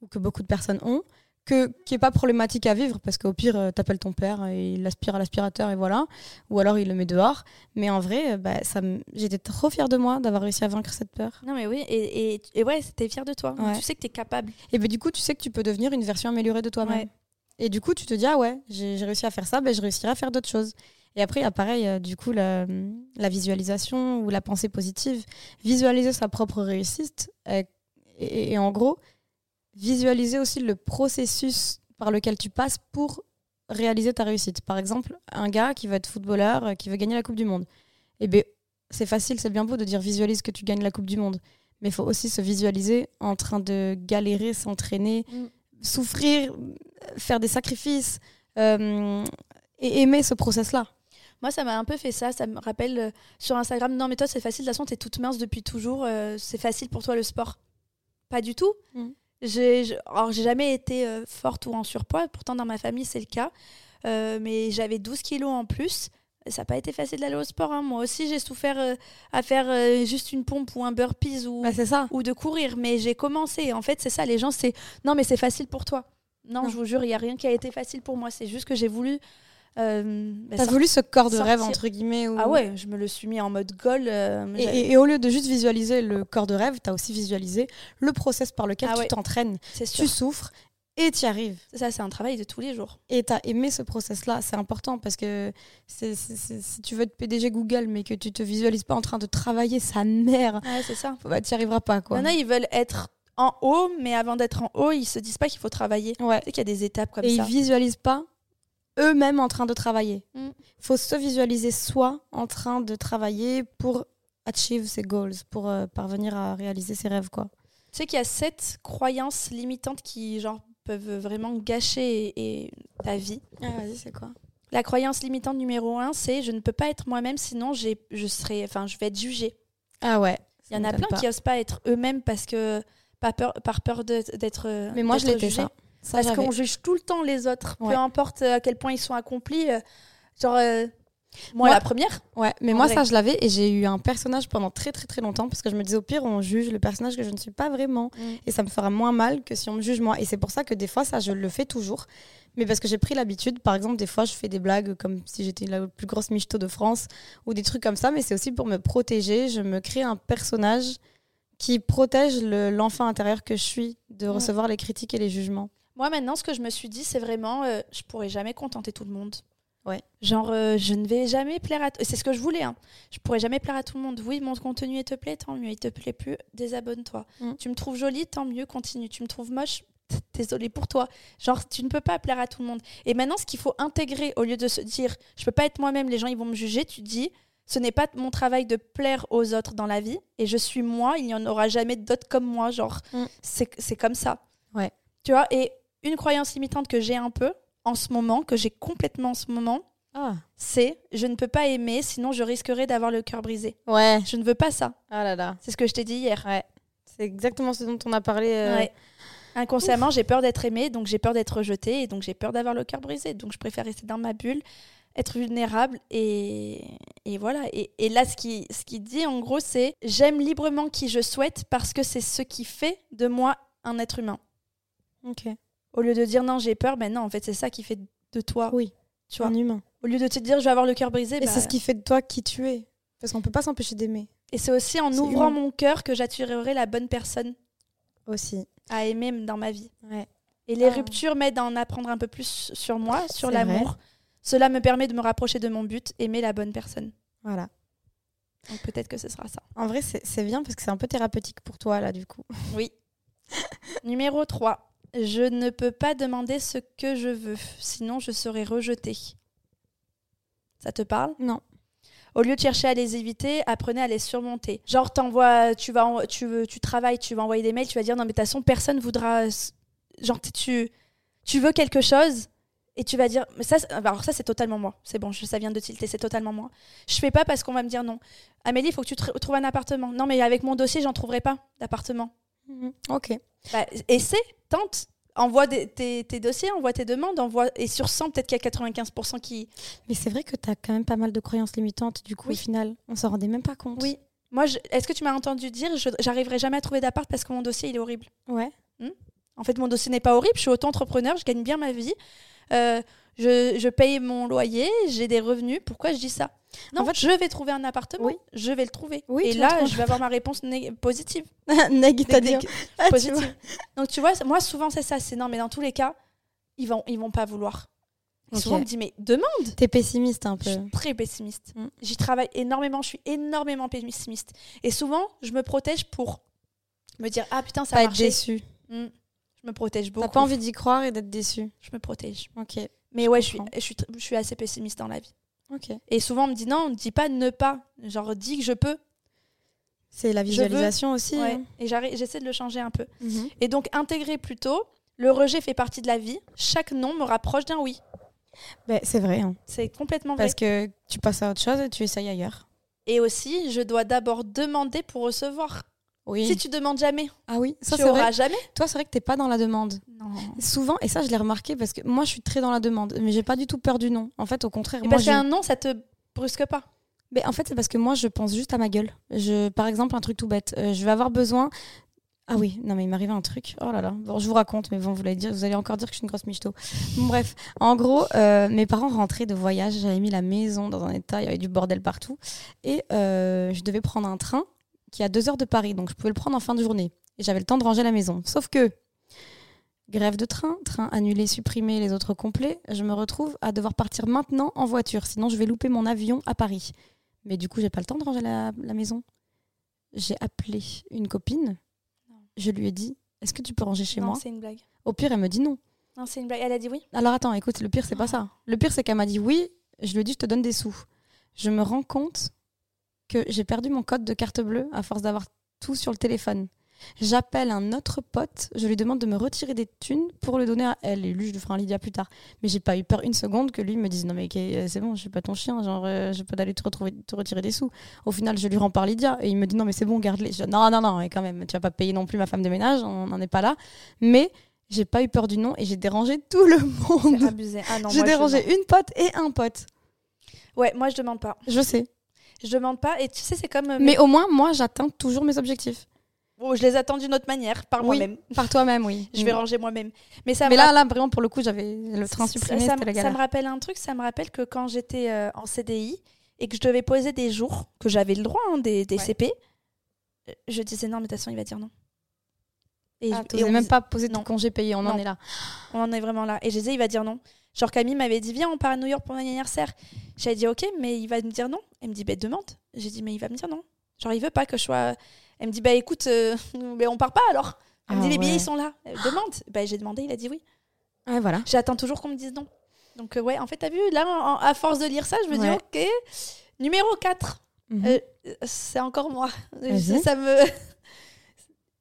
ou que beaucoup de personnes ont, que, qui est pas problématique à vivre parce qu'au pire, euh, t'appelles ton père et il aspire à l'aspirateur et voilà, ou alors il le met dehors. Mais en vrai, euh, bah, ça j'étais trop fière de moi d'avoir réussi à vaincre cette peur. Non, mais oui, et, et, et ouais, t'es fier de toi. Ouais. Tu sais que t'es capable. Et ben du coup, tu sais que tu peux devenir une version améliorée de toi-même. Ouais. Et du coup, tu te dis, ah ouais, j'ai réussi à faire ça, ben, je réussirai à faire d'autres choses. Et après, il y a pareil, euh, du coup, la, la visualisation ou la pensée positive. Visualiser sa propre réussite. euh, et, et en gros, visualiser aussi le processus par lequel tu passes pour réaliser ta réussite. Par exemple, un gars qui veut être footballeur, euh, qui veut gagner la Coupe du Monde. Eh ben, c'est facile, c'est bien beau de dire visualise que tu gagnes la Coupe du Monde. Mais il faut aussi se visualiser en train de galérer, s'entraîner, Mm. souffrir, faire des sacrifices euh, et aimer ce process-là. Moi, ça m'a un peu fait ça. Ça me rappelle euh, sur Instagram. Non, mais toi, c'est facile. De toute façon, t'es toute mince depuis toujours. euh, c'est facile pour toi le sport. Pas du tout. Mm. J'ai, alors, j'ai jamais été euh, forte ou en surpoids. Pourtant, dans ma famille, c'est le cas. Euh, mais j'avais 12 kilos en plus. Ça n'a pas été facile d'aller au sport. hein. Moi aussi, j'ai souffert euh, à faire juste une pompe ou un burpees ou, Bah, c'est ça. ou de courir. Mais j'ai commencé. En fait, c'est ça. Les gens, c'est non, mais c'est facile pour toi. Non, Non. je vous jure, il n'y a rien qui a été facile pour moi. C'est juste que j'ai voulu. Euh, bah, T'as voulu ce corps de rêve, entre guillemets. où- Ah ouais, je me le suis mis en mode goal. euh, Et, et- et au lieu de juste visualiser le corps de rêve, t'as aussi visualisé le process par lequel Ah tu ouais. t'entraînes, tu souffres et tu y arrives. Ça, c'est un travail de tous les jours. Et t'as aimé ce process-là, c'est important parce que si tu veux être PDG Google mais que tu te visualises pas en train de travailler sa mère, Ouais, c'est ça. bah, tu n'y arriveras pas. Quoi. Il y en a, ils veulent être en haut, mais avant d'être en haut, ils se disent pas qu'il faut travailler. Ouais. Tu sais qu'il y a des étapes comme et ça. ils visualisent pas eux-mêmes en train de travailler. Mm. faut se visualiser soi en train de travailler pour achieve ses goals, pour euh, parvenir à réaliser ses rêves. quoi. Tu sais qu'il y a sept croyances limitantes qui, genre, peuvent vraiment gâcher et- et ta vie. Ah, vas-y, c'est quoi? La croyance limitante numéro un, c'est je ne peux pas être moi-même, sinon j'ai, je serai, enfin, je vais être jugée. Ah ouais. Il y en a plein qui osent pas être eux-mêmes parce que pas peur, par peur de- d'être. Mais moi, je l'étais ça. Ça, Parce qu'on juge tout le temps les autres, Ouais. peu importe à quel point ils sont accomplis. euh, genre, euh, moi, Moi- la première. Ouais, mais moi, vrai. ça, je l'avais et j'ai eu un personnage pendant très très très longtemps parce que je me disais au pire, on juge le personnage que je ne suis pas vraiment et ça me fera moins mal que si on me juge moi. Et c'est pour ça que des fois, ça, je le fais toujours. Mais parce que j'ai pris l'habitude, par exemple, des fois, je fais des blagues comme si j'étais la plus grosse michto de France ou des trucs comme ça, mais c'est aussi pour me protéger. Je me crée un personnage qui protège le- l'enfant intérieur que je suis de Ouais. recevoir les critiques et les jugements. Moi, maintenant, ce que je me suis dit, c'est vraiment, euh, je pourrais jamais contenter tout le monde. Ouais. Genre, euh, je ne vais jamais plaire à. C'est ce que je voulais. Hein. Je pourrais jamais plaire à tout le monde. Oui, mon contenu il te plaît, tant mieux. Il te plaît plus, désabonne-toi. Mm. Tu me trouves jolie, tant mieux, continue. Tu me trouves moche, désolé pour toi. Genre, tu ne peux pas plaire à tout le monde. Et maintenant, ce qu'il faut intégrer, au lieu de se dire, je peux pas être moi-même, les gens ils vont me juger, tu dis, ce n'est pas mon travail de plaire aux autres dans la vie, et je suis moi. Il n'y en aura jamais d'autres comme moi. Genre, Mm. c'est c'est comme ça. Ouais. Tu vois. Et une croyance limitante que j'ai un peu en ce moment, que j'ai complètement en ce moment, Ah. c'est je ne peux pas aimer, sinon je risquerais d'avoir le cœur brisé. Ouais. Je ne veux pas ça. Ah là là. C'est ce que je t'ai dit hier. Ouais. C'est exactement ce dont on a parlé. euh, Ouais. Inconsciemment, j'ai peur d'être aimée, donc j'ai peur d'être rejetée, et donc j'ai peur d'avoir le cœur brisé. Donc je préfère rester dans ma bulle, être vulnérable, et, et voilà. Et, et là, ce qui, ce qui dit en gros, c'est j'aime librement qui je souhaite parce que c'est ce qui fait de moi un être humain. Ok. Au lieu de dire non, j'ai peur, ben non, en fait, c'est ça qui fait de toi. Oui. Tu vois. Un humain. Au lieu de te dire je vais avoir le cœur brisé, Et bah, c'est ce qui fait de toi qui tu es. Parce qu'on peut pas s'empêcher d'aimer. Et c'est aussi en ouvrant humain. mon cœur que j'attirerai la bonne personne Aussi. à aimer dans ma vie. Ouais. Et les Ah. ruptures m'aident à en apprendre un peu plus sur moi, sur l'amour. Cela me permet de me rapprocher de mon but, aimer la bonne personne. Voilà. Donc peut-être que ce sera ça. En vrai, c'est c'est bien parce que c'est un peu thérapeutique pour toi, là, du coup. Oui. <laughs> Numéro 3. Je ne peux pas demander ce que je veux, sinon je serai rejetée. Ça te parle? Non. Au lieu de chercher à les éviter, apprenez à les surmonter. Genre, t'envoies, tu vas, tu veux, tu travailles, tu vas envoyer des mails, tu vas dire non mais de toute façon personne voudra. Genre, tu, tu veux quelque chose et tu vas dire mais ça, alors ça c'est totalement moi. C'est bon, ça vient de tilter, c'est totalement moi. Je fais pas parce qu'on va me dire non. Amélie, il faut que tu tr- trouves un appartement. Non mais avec mon dossier, j'en trouverai pas d'appartement. Mhm. Ok. Bah, essaie, tente. Envoie des- tes, tes dossiers, envoie tes demandes, envoie et sur 100 peut-être qu'il y a 95% qui. Mais c'est vrai que tu as quand même pas mal de croyances limitantes, du coup, Oui. au final. On s'en rendait même pas compte. Oui. Moi, je- est-ce que tu m'as entendu dire j'arriverai jamais à trouver d'appart parce que mon dossier il est horrible? Ouais. En fait, mon dossier n'est pas horrible. Je suis auto-entrepreneur, je gagne bien ma vie. Euh, je, je paye mon loyer, j'ai des revenus. Pourquoi je dis ça? Non, En fait- je vais trouver un appartement. Oui. Je vais le trouver. Oui, et là, je vais avoir ma réponse positive. <laughs> Dès- Ah, <laughs> positive. Donc tu vois, moi souvent c'est ça. C'est non, mais dans tous les cas, ils vont, ils vont pas vouloir. Et Ok. Souvent on me dit mais demande. T'es pessimiste un Je peu. suis très pessimiste. Mm. J'y travaille énormément. Je suis énormément pessimiste. Et souvent, je me protège pour me dire ah putain ça Pas a être marché. déçu. Mm. Je me protège beaucoup. T'as pas envie d'y croire et d'être déçu? Je me protège. Ok. Mais ouais, je suis, je, suis, je suis assez pessimiste dans la vie. Ok. Et souvent, on me dit non, dis pas ne pas. Genre, dis que je peux. C'est la visualisation aussi. Ouais. hein. Et j'arrive- j'essaie de le changer un peu. Mhm. Et donc, intégrer plutôt, le rejet fait partie de la vie. Chaque non me rapproche d'un oui. Ben, c'est vrai. hein. C'est complètement vrai. Parce que tu passes à autre chose et tu essayes ailleurs. Et aussi, je dois d'abord demander pour recevoir. Oui. Si tu demandes jamais, Ah oui, ça tu auras vrai. jamais. Toi, c'est vrai que t'es pas dans la demande. Non. Souvent, et ça je l'ai remarqué parce que moi je suis très dans la demande, mais j'ai pas du tout peur du non. En fait, au contraire, Et moi parce j'ai- qu'un non, ça te brusque pas. Mais en fait, c'est parce que moi, je pense juste à ma gueule. Je, par exemple, un truc tout bête. euh, je vais avoir besoin. Ah oui, non, mais il m'arrive un truc. Oh là là. Bon, je vous raconte, mais bon, vous allez, dire, vous allez encore dire que je suis une grosse michto. Bon, bref, en gros, euh, mes parents rentraient de voyage. J'avais mis la maison dans un état, il y avait du bordel partout. Et euh, je devais prendre un train qui a deux heures de Paris. Donc, je pouvais le prendre en fin de journée. Et j'avais le temps de ranger la maison. Sauf que. Grève de train, train annulé, supprimé, les autres complets. Je me retrouve à devoir partir maintenant en voiture, sinon je vais louper mon avion à Paris. Mais du coup, j'ai pas le temps de ranger la, la maison. J'ai appelé une copine. Je lui ai dit Est-ce que tu peux ranger chez non, moi c'est une blague. Au pire, elle me dit non. Non, c'est une blague. Elle a dit oui. Alors attends, écoute, le pire, c'est pas ça. Le pire, c'est qu'elle m'a dit oui. Je lui ai dit Je te donne des sous. Je me rends compte que j'ai perdu mon code de carte bleue à force d'avoir tout sur le téléphone. J'appelle un autre pote, je lui demande de me retirer des thunes pour le donner à elle. Et lui, je lui ferai un Lydia plus tard. Mais j'ai pas eu peur une seconde que lui me dise Non, mais euh, c'est bon, je suis pas ton chien, genre, euh, je peux d'aller te, retrouver, te retirer des sous. Au final, je lui rends par Lydia et il me dit Non, mais c'est bon, garde-les. Je Non, non, non, et quand même, tu vas pas payer non plus ma femme de ménage, on n'en est pas là. Mais j'ai pas eu peur du non et j'ai dérangé tout le monde. Ah <laughs> J'ai je dérangé demande. une pote et un pote. Ouais, moi, je demande pas. Je sais. Je demande pas. Et tu sais, c'est comme. euh, Mais au moins, moi, j'atteins toujours mes objectifs. Bon, je les attends d'une autre manière, par Oui. moi-même. Par toi-même, oui. <laughs> Je vais ranger moi-même. Mais ça Mais là, là, vraiment, pour le coup, j'avais le train supprimé, ça, la me rappelle un truc, ça me rappelle que quand j'étais euh, en CDI et que je devais poser des jours, que j'avais le droit, hein, des, des Ouais. CP, euh, je disais non, mais de toute façon, il va dire non. Et, Ah, je- t'osais et on, même pas poser de congé payé, on en est là. on en est vraiment là. Et je disais, il va dire non. Genre Camille m'avait dit, viens, on part à New York pour mon anniversaire. J'avais dit, ok, mais il va me dire non. Elle me dit, bah, demande. J'ai dit, mais il va me dire non. Genre, il veut pas que je sois. Elle me dit, bah écoute, euh, mais <laughs> on part pas alors. Elle me Ah dit, les billets, ouais. ils sont là. Euh, demande. Bah, j'ai demandé, il a dit oui. Ouais, voilà. J'attends toujours qu'on me dise non. Donc, euh, ouais, en fait, t'as vu, là, en- en- à force de lire ça, je me Ouais. dis, ok. Numéro 4, Mhm. Euh, c'est encore moi. <laughs> Ça me. <laughs>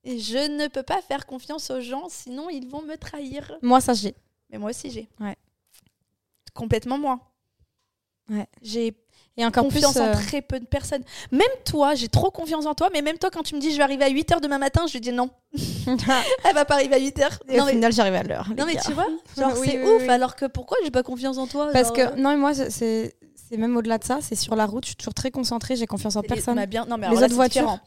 Je ne peux pas faire confiance aux gens, sinon ils vont me trahir. Moi, ça, j'ai. Mais moi aussi, j'ai. Ouais. Complètement moi. Ouais. J'ai Et encore confiance plus. en euh, très peu de personnes. Même toi, j'ai trop confiance en toi, mais même toi, quand tu me dis je vais arriver à 8h demain matin, je lui dis non. <laughs> Elle va pas arriver à 8h. Et Non, au mais, final, j'arrive à l'heure. les non, mais gars. tu vois, <laughs> genre Oui, c'est oui, ouf, oui. alors que pourquoi j'ai pas confiance en toi Parce genre, que, euh, non, mais moi, c'est- c'est c'est même au-delà de ça. C'est sur la route, je suis toujours très concentrée, j'ai confiance en personne. bah, bien, non, mais Les là, autres c'est voitures, différent.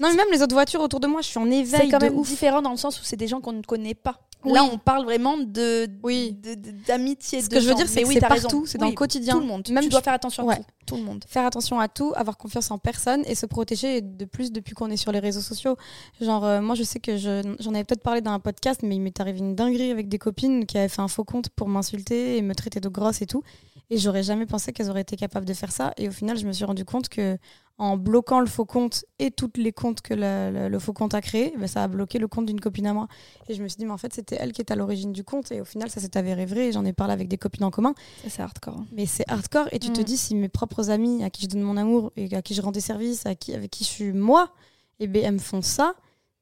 Non, mais même les autres voitures autour de moi, je suis en C'est éveil quand de même ouf. différent dans le sens où c'est des gens qu'on ne connaît pas. Là, Oui. on parle vraiment de Oui. de- de- d'amitié. Ce de que je veux dire, c'est oui, c'est partout, c'est dans Oui, le quotidien. Tout le monde. Même tu dois faire attention à tout. Tout le monde. faire attention à tout, avoir confiance en personne et se protéger de plus depuis qu'on est sur les réseaux sociaux. Genre, euh, moi, je sais que je- j'en avais peut-être parlé dans un podcast, mais il m'est arrivé une dinguerie avec des copines qui avaient fait un faux compte pour m'insulter et me traiter de grosse et tout. Et j'aurais jamais pensé qu'elles auraient été capables de faire ça. Et au final, je me suis rendu compte que en bloquant le faux compte et toutes les comptes que le faux compte a créé, ben, ça a bloqué le compte d'une copine à moi. Et je me suis dit, mais en fait, c'était elle qui était à l'origine du compte. Et au final, ça s'est avéré vrai. Et j'en ai parlé avec des copines en commun. Ça, c'est hardcore. hein. Mais c'est hardcore et tu te Mm. dis si mes propres amis à qui je donne mon amour et à qui je rends des services, à qui, avec qui je suis moi, et ben elles me font ça,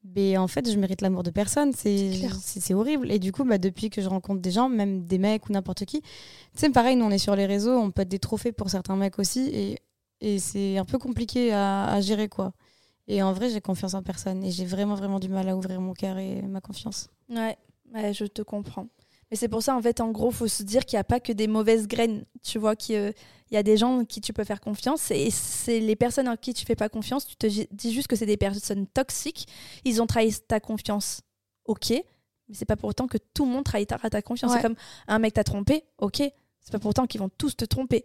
ben en fait je mérite l'amour de personne. C'est horrible. Et du coup, bah, depuis que je rencontre des gens, même des mecs ou n'importe qui, tu sais, pareil, nous on est sur les réseaux, on peut être des trophées pour certains mecs aussi et, et c'est un peu compliqué à, à gérer quoi. Et en vrai, j'ai confiance en personne et j'ai vraiment vraiment du mal à ouvrir mon cœur et ma confiance. Ouais, ouais, je te comprends. Mais c'est pour ça, en fait, en gros, faut se dire qu'il n'y a pas que des mauvaises graines. Tu vois qu'il euh, il y a des gens en qui tu peux faire confiance. Et c'est les personnes en qui tu fais pas confiance, tu te dis juste que c'est des personnes toxiques. Ils ont trahi ta confiance. Ok. Mais c'est pas pour autant que tout le monde trahira ta confiance. Ouais. C'est comme un mec t'a trompé. Ok. C'est pas pour autant qu'ils vont tous te tromper.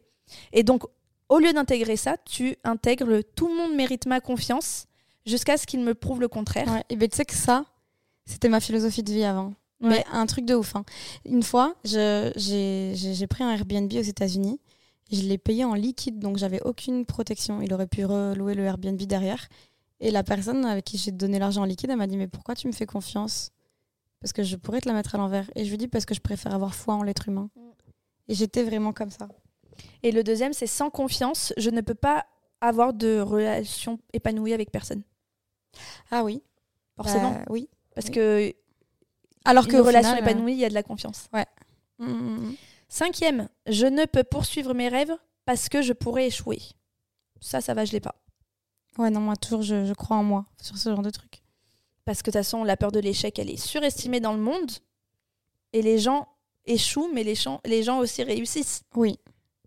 Et donc, au lieu d'intégrer ça, tu intègres le tout le monde mérite ma confiance jusqu'à ce qu'il me prouve le contraire. Ouais, et ben tu sais que ça, c'était ma philosophie de vie avant. Ouais. Mais un truc de ouf. hein. Une fois, j'ai pris un Airbnb aux États-Unis. Je l'ai payé en liquide, donc j'avais aucune protection. Il aurait pu relouer le Airbnb derrière. Et la personne avec qui j'ai donné l'argent en liquide, elle m'a dit Mais pourquoi tu me fais confiance? Parce que je pourrais te la mettre à l'envers. Et je lui dis Parce que je préfère avoir foi en l'être humain. Mm. Et j'étais vraiment comme ça. Et le deuxième, c'est sans confiance, je ne peux pas avoir de relation épanouie avec personne. Ah oui Forcément. Bah, Oui. parce oui. que Alors que au relation final, euh, épanouie, il y a de la confiance. mm, mm, mm. Cinquième, je ne peux poursuivre mes rêves parce que je pourrais échouer. Ça, ça va, je l'ai pas. Ouais, non, moi, toujours, je, je crois en moi sur ce genre de truc. Parce que de toute façon, la peur de l'échec, elle est surestimée dans le monde. Et les gens échouent, mais les gens, les gens aussi réussissent. Oui.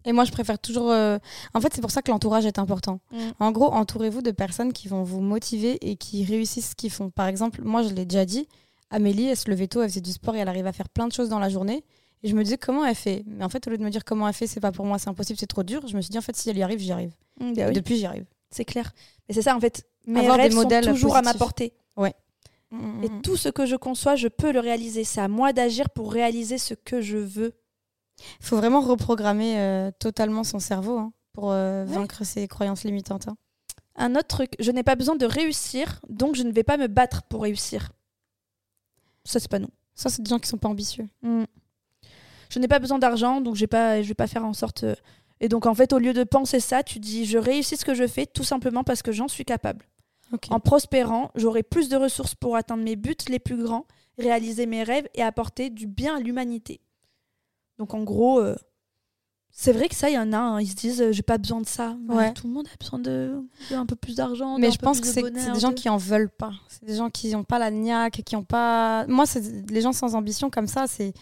Et moi, je préfère toujours. euh, En fait, c'est pour ça que l'entourage est important. En gros, entourez-vous de personnes qui vont vous motiver et qui réussissent ce qu'ils font. Par exemple, moi, je l'ai déjà dit, Amélie, elle se levait tôt, elle faisait du sport et elle arrive à faire plein de choses dans la journée. Et je me disais comment elle fait? Mais en fait, au lieu de me dire comment elle fait, c'est pas pour moi, c'est impossible, c'est trop dur, je me suis dit en fait, si elle y arrive, j'y arrive. Mm, Et Depuis, j'y arrive. C'est clair. Mais c'est ça, en fait. Mes Avoir des rêves modèles sont toujours à ma portée. Et Mm, mm. tout ce que je conçois, je peux le réaliser. C'est à moi d'agir pour réaliser ce que je veux. Il faut vraiment reprogrammer euh, totalement son cerveau hein, pour euh, Ouais. vaincre ses croyances limitantes. hein. Un autre truc, je n'ai pas besoin de réussir, donc je ne vais pas me battre pour réussir. Ça, c'est pas nous. Ça, c'est des gens qui sont pas ambitieux. Mm. Je n'ai pas besoin d'argent, donc j'ai pas, je vais pas faire en sorte. euh, Et donc, en fait, au lieu de penser ça, tu dis je réussis ce que je fais tout simplement parce que j'en suis capable. En prospérant, j'aurai plus de ressources pour atteindre mes buts les plus grands, réaliser mes rêves et apporter du bien à l'humanité. Donc, en gros, euh, c'est vrai que ça, il y en a, hein, ils se disent euh, j'ai pas besoin de ça. Ouais. Tout le monde a besoin de, de un peu plus d'argent. Mais je pense que de c'est des gens de- qui en veulent pas. C'est des gens qui n'ont pas la niaque, qui ont pas. Moi, c'est les gens sans ambition comme ça, c'est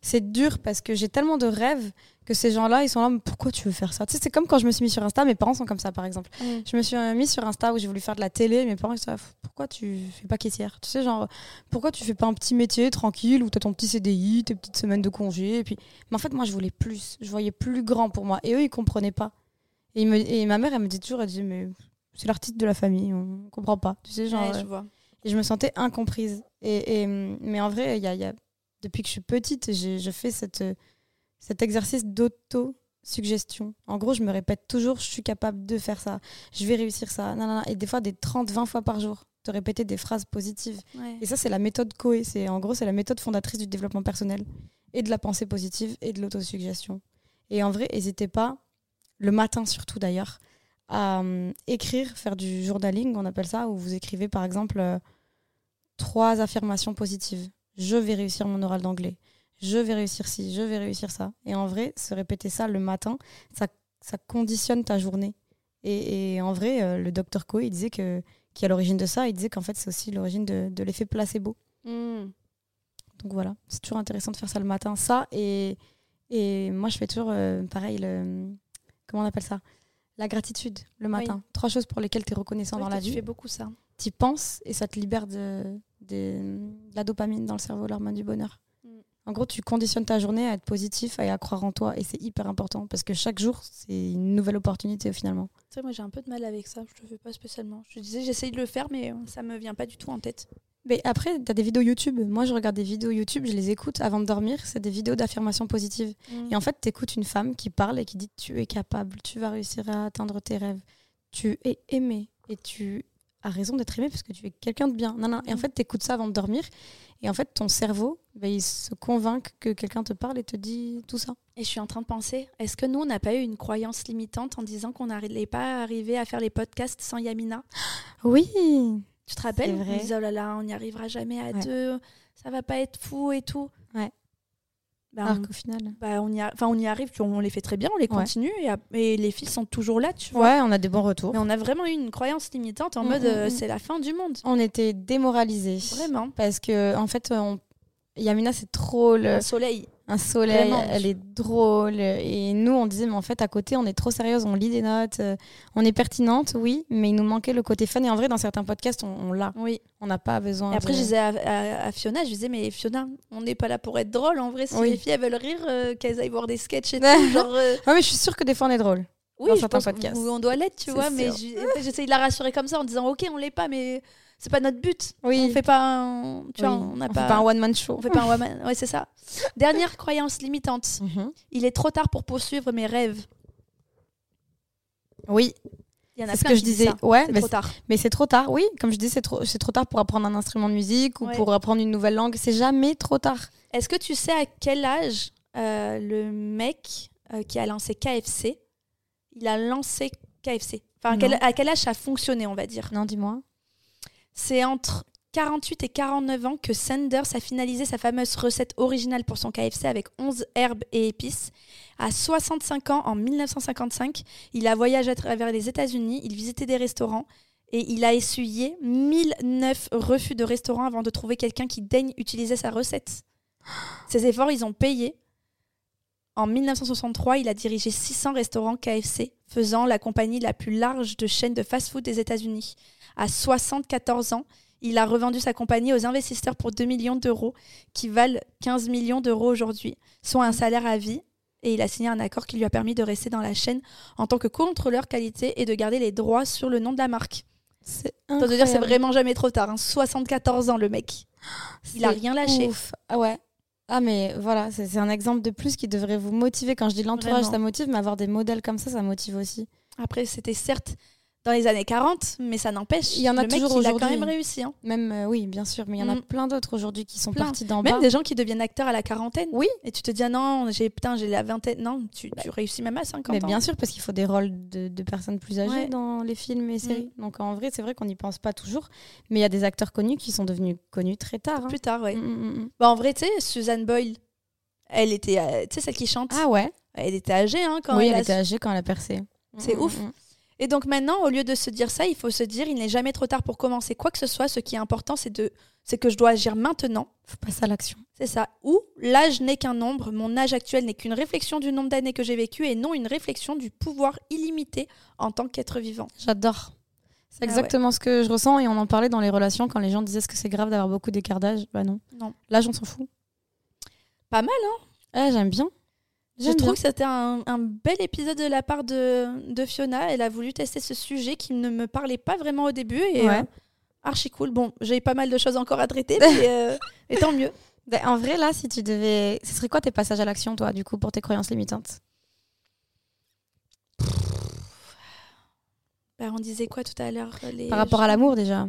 c'est dur parce que j'ai tellement de rêves que ces gens-là, ils sont là. Mais pourquoi tu veux faire ça? Tu sais, c'est comme quand je me suis mis sur Insta. Mes parents sont comme ça, par exemple. Mm. Je me suis euh, mis sur Insta où j'ai voulu faire de la télé. Mes parents ils sont là, pourquoi tu fais pas caissière? Tu sais, genre, pourquoi tu fais pas un petit métier tranquille où tu as ton petit CDI, tes petites semaines de congé et puis... Mais en fait, moi, je voulais plus. Je voyais plus grand pour moi. Et eux, ils comprenaient pas. Et, ils me- et ma mère, elle me dit toujours, elle dit, mais c'est l'artiste de la famille, on comprend pas. Tu sais, genre, Ouais, euh, je vois. et je me sentais incomprise. Et, et, mais en vrai, il y a, il y a- depuis que je suis petite, je fais cette, cet exercice d'auto-suggestion. En gros, je me répète toujours, je suis capable de faire ça, je vais réussir ça. Non, non, non. Et des fois, des 30, 20 fois par jour, de répéter des phrases positives. Ouais. Et ça, c'est la méthode Coe. C'est En gros, c'est la méthode fondatrice du développement personnel et de la pensée positive et de l'autosuggestion. Et en vrai, n'hésitez pas, le matin surtout d'ailleurs, à hum, écrire, faire du journaling, on appelle ça, où vous écrivez par exemple euh, trois affirmations positives. Je vais réussir mon oral d'anglais. Je vais réussir ci, je vais réussir ça. Et en vrai, se répéter ça le matin, ça, ça conditionne ta journée. Et, et en vrai, euh, le docteur Coe, il disait que, qui est à l'origine de ça, il disait qu'en fait, c'est aussi l'origine de, de l'effet placebo. Mm. Donc voilà, c'est toujours intéressant de faire ça le matin. Ça, et, et moi, je fais toujours euh, pareil, le, comment on appelle ça? La gratitude le matin. Trois choses pour lesquelles tu es reconnaissant dans la tu vie. fais beaucoup ça. Tu penses et ça te libère de la dopamine dans le cerveau, l'hormone du bonheur. Mm. En gros, tu conditionnes ta journée à être positif et à croire en toi. Et c'est hyper important parce que chaque jour, c'est une nouvelle opportunité finalement. Sais, moi j'ai un peu de mal avec ça, je le fais pas spécialement. Je disais, j'essaye de le faire, mais euh, ça me vient pas du tout en tête. Mais après, tu as des vidéos YouTube. Moi, je regarde des vidéos YouTube, je les écoute avant de dormir. C'est des vidéos d'affirmation positive. Et en fait, tu écoutes une femme qui parle et qui dit Tu es capable, tu vas réussir à atteindre tes rêves, tu es aimé et tu as raison d'être aimé parce que tu es quelqu'un de bien. Non, non. Et en Mm. fait, tu écoutes ça avant de dormir. Et en fait, ton cerveau, bah, il se convainc que quelqu'un te parle et te dit tout ça. Et je suis en train de penser, est-ce que nous, on n'a pas eu une croyance limitante en disant qu'on n'allait pas arriver à faire les podcasts sans Yamina? Oui Tu te rappelles? On disait, oh là là, on n'y arrivera jamais à Ouais. deux, ça va pas être fou et tout. Ouais. Bah, Alors qu'au final. bah, on, y a- enfin, on y arrive, on les fait très bien, on les Ouais. continue, et, et les filles sont toujours là, tu vois. Ouais, on a des bons retours. Mais on a vraiment eu une croyance limitante en Mm, mode, mm, euh, mm. c'est la fin du monde. On était démoralisés. Vraiment. Parce que, en fait, on... Yamina, c'est trop le... Un soleil. un soleil, Vraiment. elle est drôle. Et nous, on disait, mais en fait, à côté, on est trop sérieuse, on lit des notes, euh, on est pertinente, oui, mais il nous manquait le côté fun. Et en vrai, dans certains podcasts, on, on l'a. Oui. On n'a pas besoin. Et après, de- je disais à, à- à Fiona, je disais, mais Fiona, on n'est pas là pour être drôle. En vrai, si Oui. les filles elles veulent rire, euh, qu'elles aillent voir des sketchs et <laughs> tout. genre, euh, Ouais, mais je suis sûre que des fois, on est drôle. oui, Dans certains podcasts. on doit l'être, tu vois. Mais sûr. j'essaye de la rassurer comme ça en disant, ok, on l'est pas, mais c'est pas notre but. Oui. On fait pas un, tu vois, on n'a fait pas, pas un one-man show. on fait pas un woman. Ouais, c'est ça. Dernière croyance limitante. Mhm. Il est trop tard pour poursuivre mes rêves. Oui, Il y en a c'est ce que je disais. Ouais, C'est mais trop tard. Mais c'est trop tard, oui. Comme je dis, c'est trop, c'est trop tard pour apprendre un instrument de musique ou Ouais. pour apprendre une nouvelle langue. C'est jamais trop tard. Est-ce que tu sais à quel âge euh, le mec euh, qui a lancé KFC, il a lancé KFC Enfin, à quel, à quel âge ça a fonctionné, on va dire? Non, dis-moi. C'est entre 48 et 49 ans que Sanders a finalisé sa fameuse recette originale pour son KFC avec 11 herbes et épices. À 65 ans, en 1955, il a voyagé à travers les États-Unis, il visitait des restaurants et il a essuyé 1009 refus de restaurants avant de trouver quelqu'un qui daigne utiliser sa recette. Ses efforts, ils ont payé. En 1963, il a dirigé 600 restaurants KFC, faisant la compagnie la plus large de chaînes de fast-food des États-Unis. À 74 ans, il a revendu sa compagnie aux investisseurs pour 2 millions d'euros, qui valent 15 millions d'euros aujourd'hui, soit un salaire à vie. Et il a signé un accord qui lui a permis de rester dans la chaîne en tant que contrôleur qualité et de garder les droits sur le nom de la marque. C'est dire, c'est vraiment jamais trop tard. hein. 74 ans, le mec. Il a rien lâché. Ouf. Ah ouais. Ah mais voilà, c'est un exemple de plus qui devrait vous motiver. Quand je dis l'entourage, ça motive, mais avoir des modèles comme ça, ça motive aussi. Après, c'était certes dans les années 40, mais ça n'empêche. Il y en a le mec, toujours il a quand aujourd'hui. même réussi. hein. Même, euh, oui, bien sûr, mais il y en a Mm. plein d'autres aujourd'hui qui sont Plein. partis d'en Même bas. des gens qui deviennent acteurs à la quarantaine. Oui. Et tu te dis, ah non, j'ai putain, j'ai la vingtaine. Non, tu, tu réussis même à 50 Mais ans. bien sûr, parce qu'il faut des rôles de, de personnes plus âgées Ouais. dans les films et séries. Donc en vrai, c'est vrai qu'on n'y pense pas toujours. Mais il y a des acteurs connus qui sont devenus connus très tard. hein. Plus tard, ouais. Mm, mm, mm. Bah, en vrai, tu sais, Suzanne Boyle, elle était, euh, tu sais, celle qui chante, Ah ouais elle était âgée hein, quand Oui, elle elle a- était âgée quand elle a percé. C'est Mm, ouf. Et donc maintenant, au lieu de se dire ça, il faut se dire, il n'est jamais trop tard pour commencer quoi que ce soit. Ce qui est important, c'est de, c'est que je dois agir maintenant. Faut passer à l'action. C'est ça. Ou l'âge n'est qu'un nombre, mon âge actuel n'est qu'une réflexion du nombre d'années que j'ai vécu et non une réflexion du pouvoir illimité en tant qu'être vivant. J'adore. C'est Ah exactement ce que je ressens et on en parlait dans les relations quand les gens disaient est-ce que c'est grave d'avoir beaucoup d'écart d'âge? Bah non. Non. L'âge, on s'en fout. Pas mal, hein? Ah, j'aime bien. Je trouve bien. que c'était un, un bel épisode de la part de, de Fiona. Elle a voulu tester ce sujet qui ne me parlait pas vraiment au début et Ouais. euh, archi cool. Bon, j'ai pas mal de choses encore à traiter, mais <laughs> euh, et tant mieux. Bah, en vrai, là, si tu devais. Ce serait quoi tes passages à l'action, toi, du coup, pour tes croyances limitantes? Bah, on disait quoi tout à l'heure les... Par rapport à l'amour, déjà.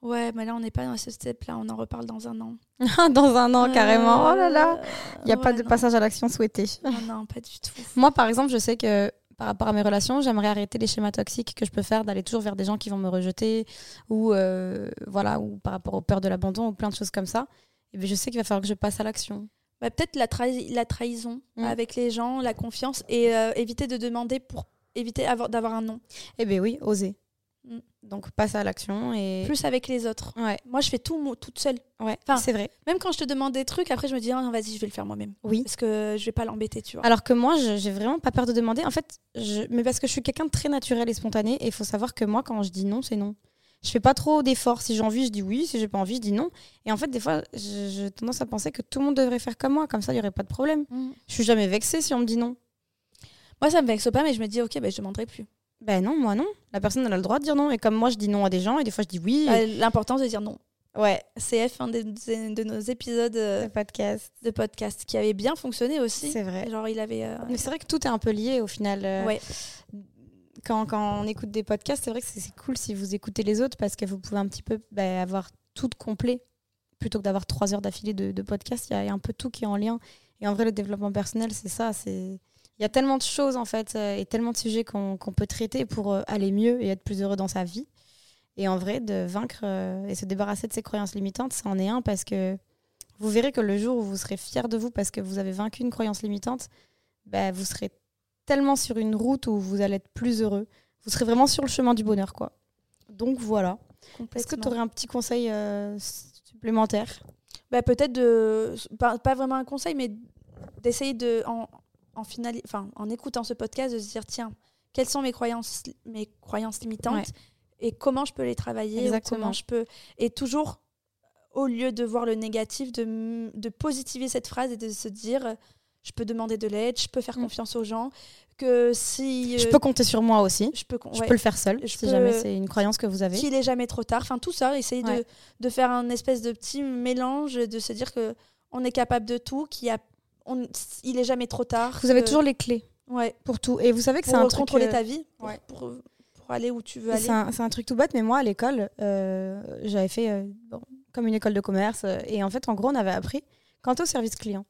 Ouais, mais là, on n'est pas dans ce step-là. On en reparle dans un an. <laughs> Dans un an, carrément. Oh là là Euh, Il n'y a pas de non. passage à l'action souhaité. Non, non, pas du tout. <laughs> Moi, par exemple, je sais que par rapport à mes relations, j'aimerais arrêter les schémas toxiques que je peux faire, d'aller toujours vers des gens qui vont me rejeter, ou euh, voilà, ou par rapport aux peurs de l'abandon, ou plein de choses comme ça. Et bien, je sais qu'il va falloir que je passe à l'action. Bah, Peut-être la, trahi- la trahison Mm. avec les gens, la confiance et euh, éviter de demander pour éviter avoir- d'avoir un non. Eh bien oui, oser. Mm. Donc passe à l'action et Plus avec les autres. ouais, Moi, je fais tout toute seule. ouais, Enfin, c'est vrai. Même quand je te demande des trucs, après, je me dis, Ah, vas-y, je vais le faire moi-même. Oui. Parce que je vais pas l'embêter, tu vois. Alors que moi, je- j'ai vraiment pas peur de demander. En fait, je... mais parce que je suis quelqu'un de très naturel et spontané, et il faut savoir que moi, quand je dis non, c'est non. Je fais pas trop d'efforts. Si j'ai envie, je dis oui. Si j'ai pas envie, je dis non. Et en fait, des fois, j'ai tendance à penser que tout le monde devrait faire comme moi. Comme ça, il y aurait pas de problème. Je suis jamais vexée si on me dit non. Moi, ça me vexe pas, mais je me dis, ok, ben, je demanderai plus. Ben non, moi non. La personne elle a le droit de dire non. Et comme moi, je dis non à des gens et des fois je dis oui. et- Euh, L'important, c'est de dire non. Ouais. CF, un des- de nos épisodes euh, Le podcast. de podcast qui avait bien fonctionné aussi. C'est vrai. Genre, il avait. euh, Mais c'est vrai que tout est un peu lié au final. euh, Ouais. quand, quand on écoute des podcasts, c'est vrai que c'est cool si vous écoutez les autres parce que vous pouvez un petit peu bah, avoir tout de complet plutôt que d'avoir trois heures d'affilée de, de podcast. Il y, y a un peu tout qui est en lien. Et en vrai, le développement personnel, c'est ça. C'est il y a tellement de choses en fait euh, et tellement de sujets qu'on peut traiter pour euh, aller mieux et être plus heureux dans sa vie. Et en vrai, de vaincre euh, et se débarrasser de ses croyances limitantes, ça en est un parce que vous verrez que le jour où vous serez fier de vous parce que vous avez vaincu une croyance limitante, bah, vous serez tellement sur une route où vous allez être plus heureux. Vous serez vraiment sur le chemin du bonheur, quoi. Donc voilà. Est-ce que tu aurais un petit conseil euh, supplémentaire? Bah, peut-être de pas, pas vraiment un conseil mais d'essayer de en en finali- enfin en écoutant ce podcast de se dire tiens quelles sont mes croyances mes croyances limitantes Ouais. et comment je peux les travailler ou comment je peux et toujours au lieu de voir le négatif de de positiver cette phrase et de se dire je peux demander de l'aide je peux faire Mm. confiance aux gens que si Je peux compter sur moi aussi. je peux Je ouais. peux le faire seul, si peux- jamais c'est une croyance que vous avez. qu'il est jamais trop tard. Enfin, tout ça, essayer Ouais. de, de faire un espèce de petit mélange, de se dire que on est capable de tout, qu'il y a, on, il est jamais trop tard. Vous avez que- toujours les clés ouais, pour tout. Et vous savez que pour c'est un truc. contrôler euh, ta vie, pour, ouais. pour, pour aller où tu veux aller. C'est un, truc tout bête, mais moi à l'école, euh, j'avais fait euh, bon, comme une école de commerce. euh, et en fait, en gros, on avait appris quant au service client,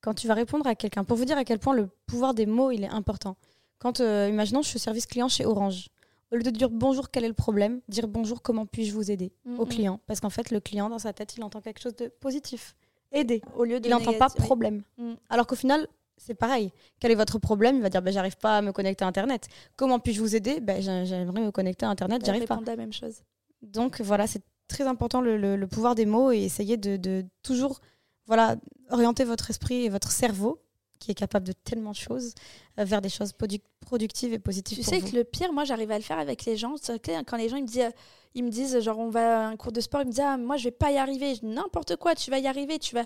quand tu vas répondre à quelqu'un, pour vous dire à quel point le pouvoir des mots il est important. Quand, euh, imaginons, je suis service client chez Orange. Au lieu de dire bonjour, quel est le problème, dire bonjour, comment puis-je vous aider Mm, au mm. client? Parce qu'en fait, le client, dans sa tête, il entend quelque chose de positif. Aider. Au lieu de Il n'entend pas oui. problème. Mm. Alors qu'au final, c'est pareil. Quel est votre problème Il va dire bah, j'arrive pas à me connecter à Internet. Comment puis-je vous aider j'ai- J'aimerais me connecter à Internet, j'arrive pas. la même chose. Donc voilà, c'est très important le, le- le pouvoir des mots et essayer de, de toujours voilà, orienter votre esprit et votre cerveau, qui est capable de tellement de choses, euh, vers des choses produ- productives et positives. Tu sais vous. que le pire, moi, j'arrive à le faire avec les gens. Que quand les gens ils me disent, ils me disent, genre, on va à un cours de sport, ils me disent, ah, moi, je vais pas y arriver. N'importe quoi, tu vas y arriver, tu vas.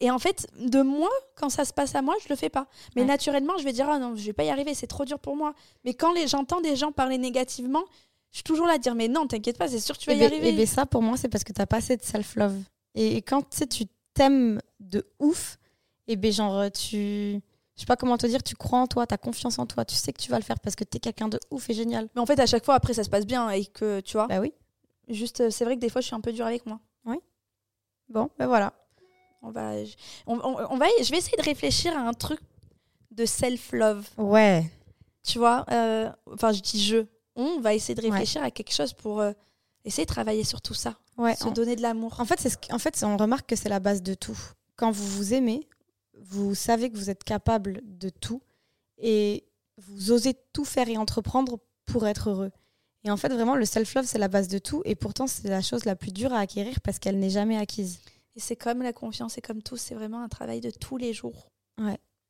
Et en fait, de moi, quand ça se passe à moi, je le fais pas. Mais Ouais. naturellement, je vais dire, ah non, je vais pas y arriver, c'est trop dur pour moi. Mais quand j'entends des gens parler négativement, je suis toujours là à dire, mais non, t'inquiète pas, c'est sûr, tu vas et y ben- arriver. et ben ça, pour moi, c'est parce que t'as pas assez de self-love. Et, quand tu t'aimes de ouf, et ben genre, tu. Je sais pas comment te dire, tu crois en toi, tu as confiance en toi, tu sais que tu vas le faire parce que tu es quelqu'un de ouf et génial. Mais en fait, à chaque fois, après, ça se passe bien et que, tu vois, Bah oui. juste, euh, c'est vrai que des fois, je suis un peu dure avec moi. Bon, ben voilà. On va, je- on, on- on va, je vais essayer de réfléchir à un truc de self-love. Ouais. tu vois, euh, enfin je dis je, on va essayer de Ouais. réfléchir à quelque chose pour euh, essayer de travailler sur tout ça, Ouais. se donner de l'amour. en fait, c'est ce que- en fait, on remarque que c'est la base de tout. Quand vous vous aimez, vous savez que vous êtes capable de tout et vous osez tout faire et entreprendre pour être heureux. Et en fait, vraiment, le self-love, c'est la base de tout. Et pourtant, c'est la chose la plus dure à acquérir parce qu'elle n'est jamais acquise. Et c'est comme la confiance et comme tout, c'est vraiment un travail de tous les jours.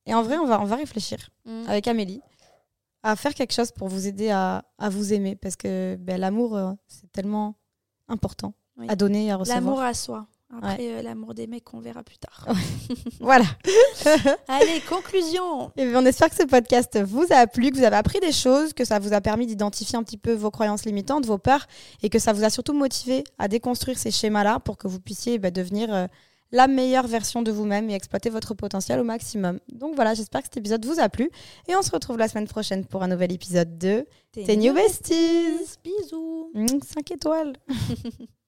Et en vrai, on va, on va réfléchir Mm. avec Amélie à faire quelque chose pour vous aider à, à vous aimer parce que ben, l'amour, euh, c'est tellement important Oui. à donner et à recevoir. L'amour à soi. Après, euh, l'amour des mecs qu'on verra plus tard. <laughs> Voilà. <laughs> Allez, conclusion. Et bien, on espère que ce podcast vous a plu, que vous avez appris des choses, que ça vous a permis d'identifier un petit peu vos croyances limitantes, vos peurs, et que ça vous a surtout motivé à déconstruire ces schémas-là pour que vous puissiez bah, devenir euh, la meilleure version de vous-même et exploiter votre potentiel au maximum. Donc voilà, j'espère que cet épisode vous a plu, et on se retrouve la semaine prochaine pour un nouvel épisode de T'es New Besties. Bisous. 5 étoiles. <laughs>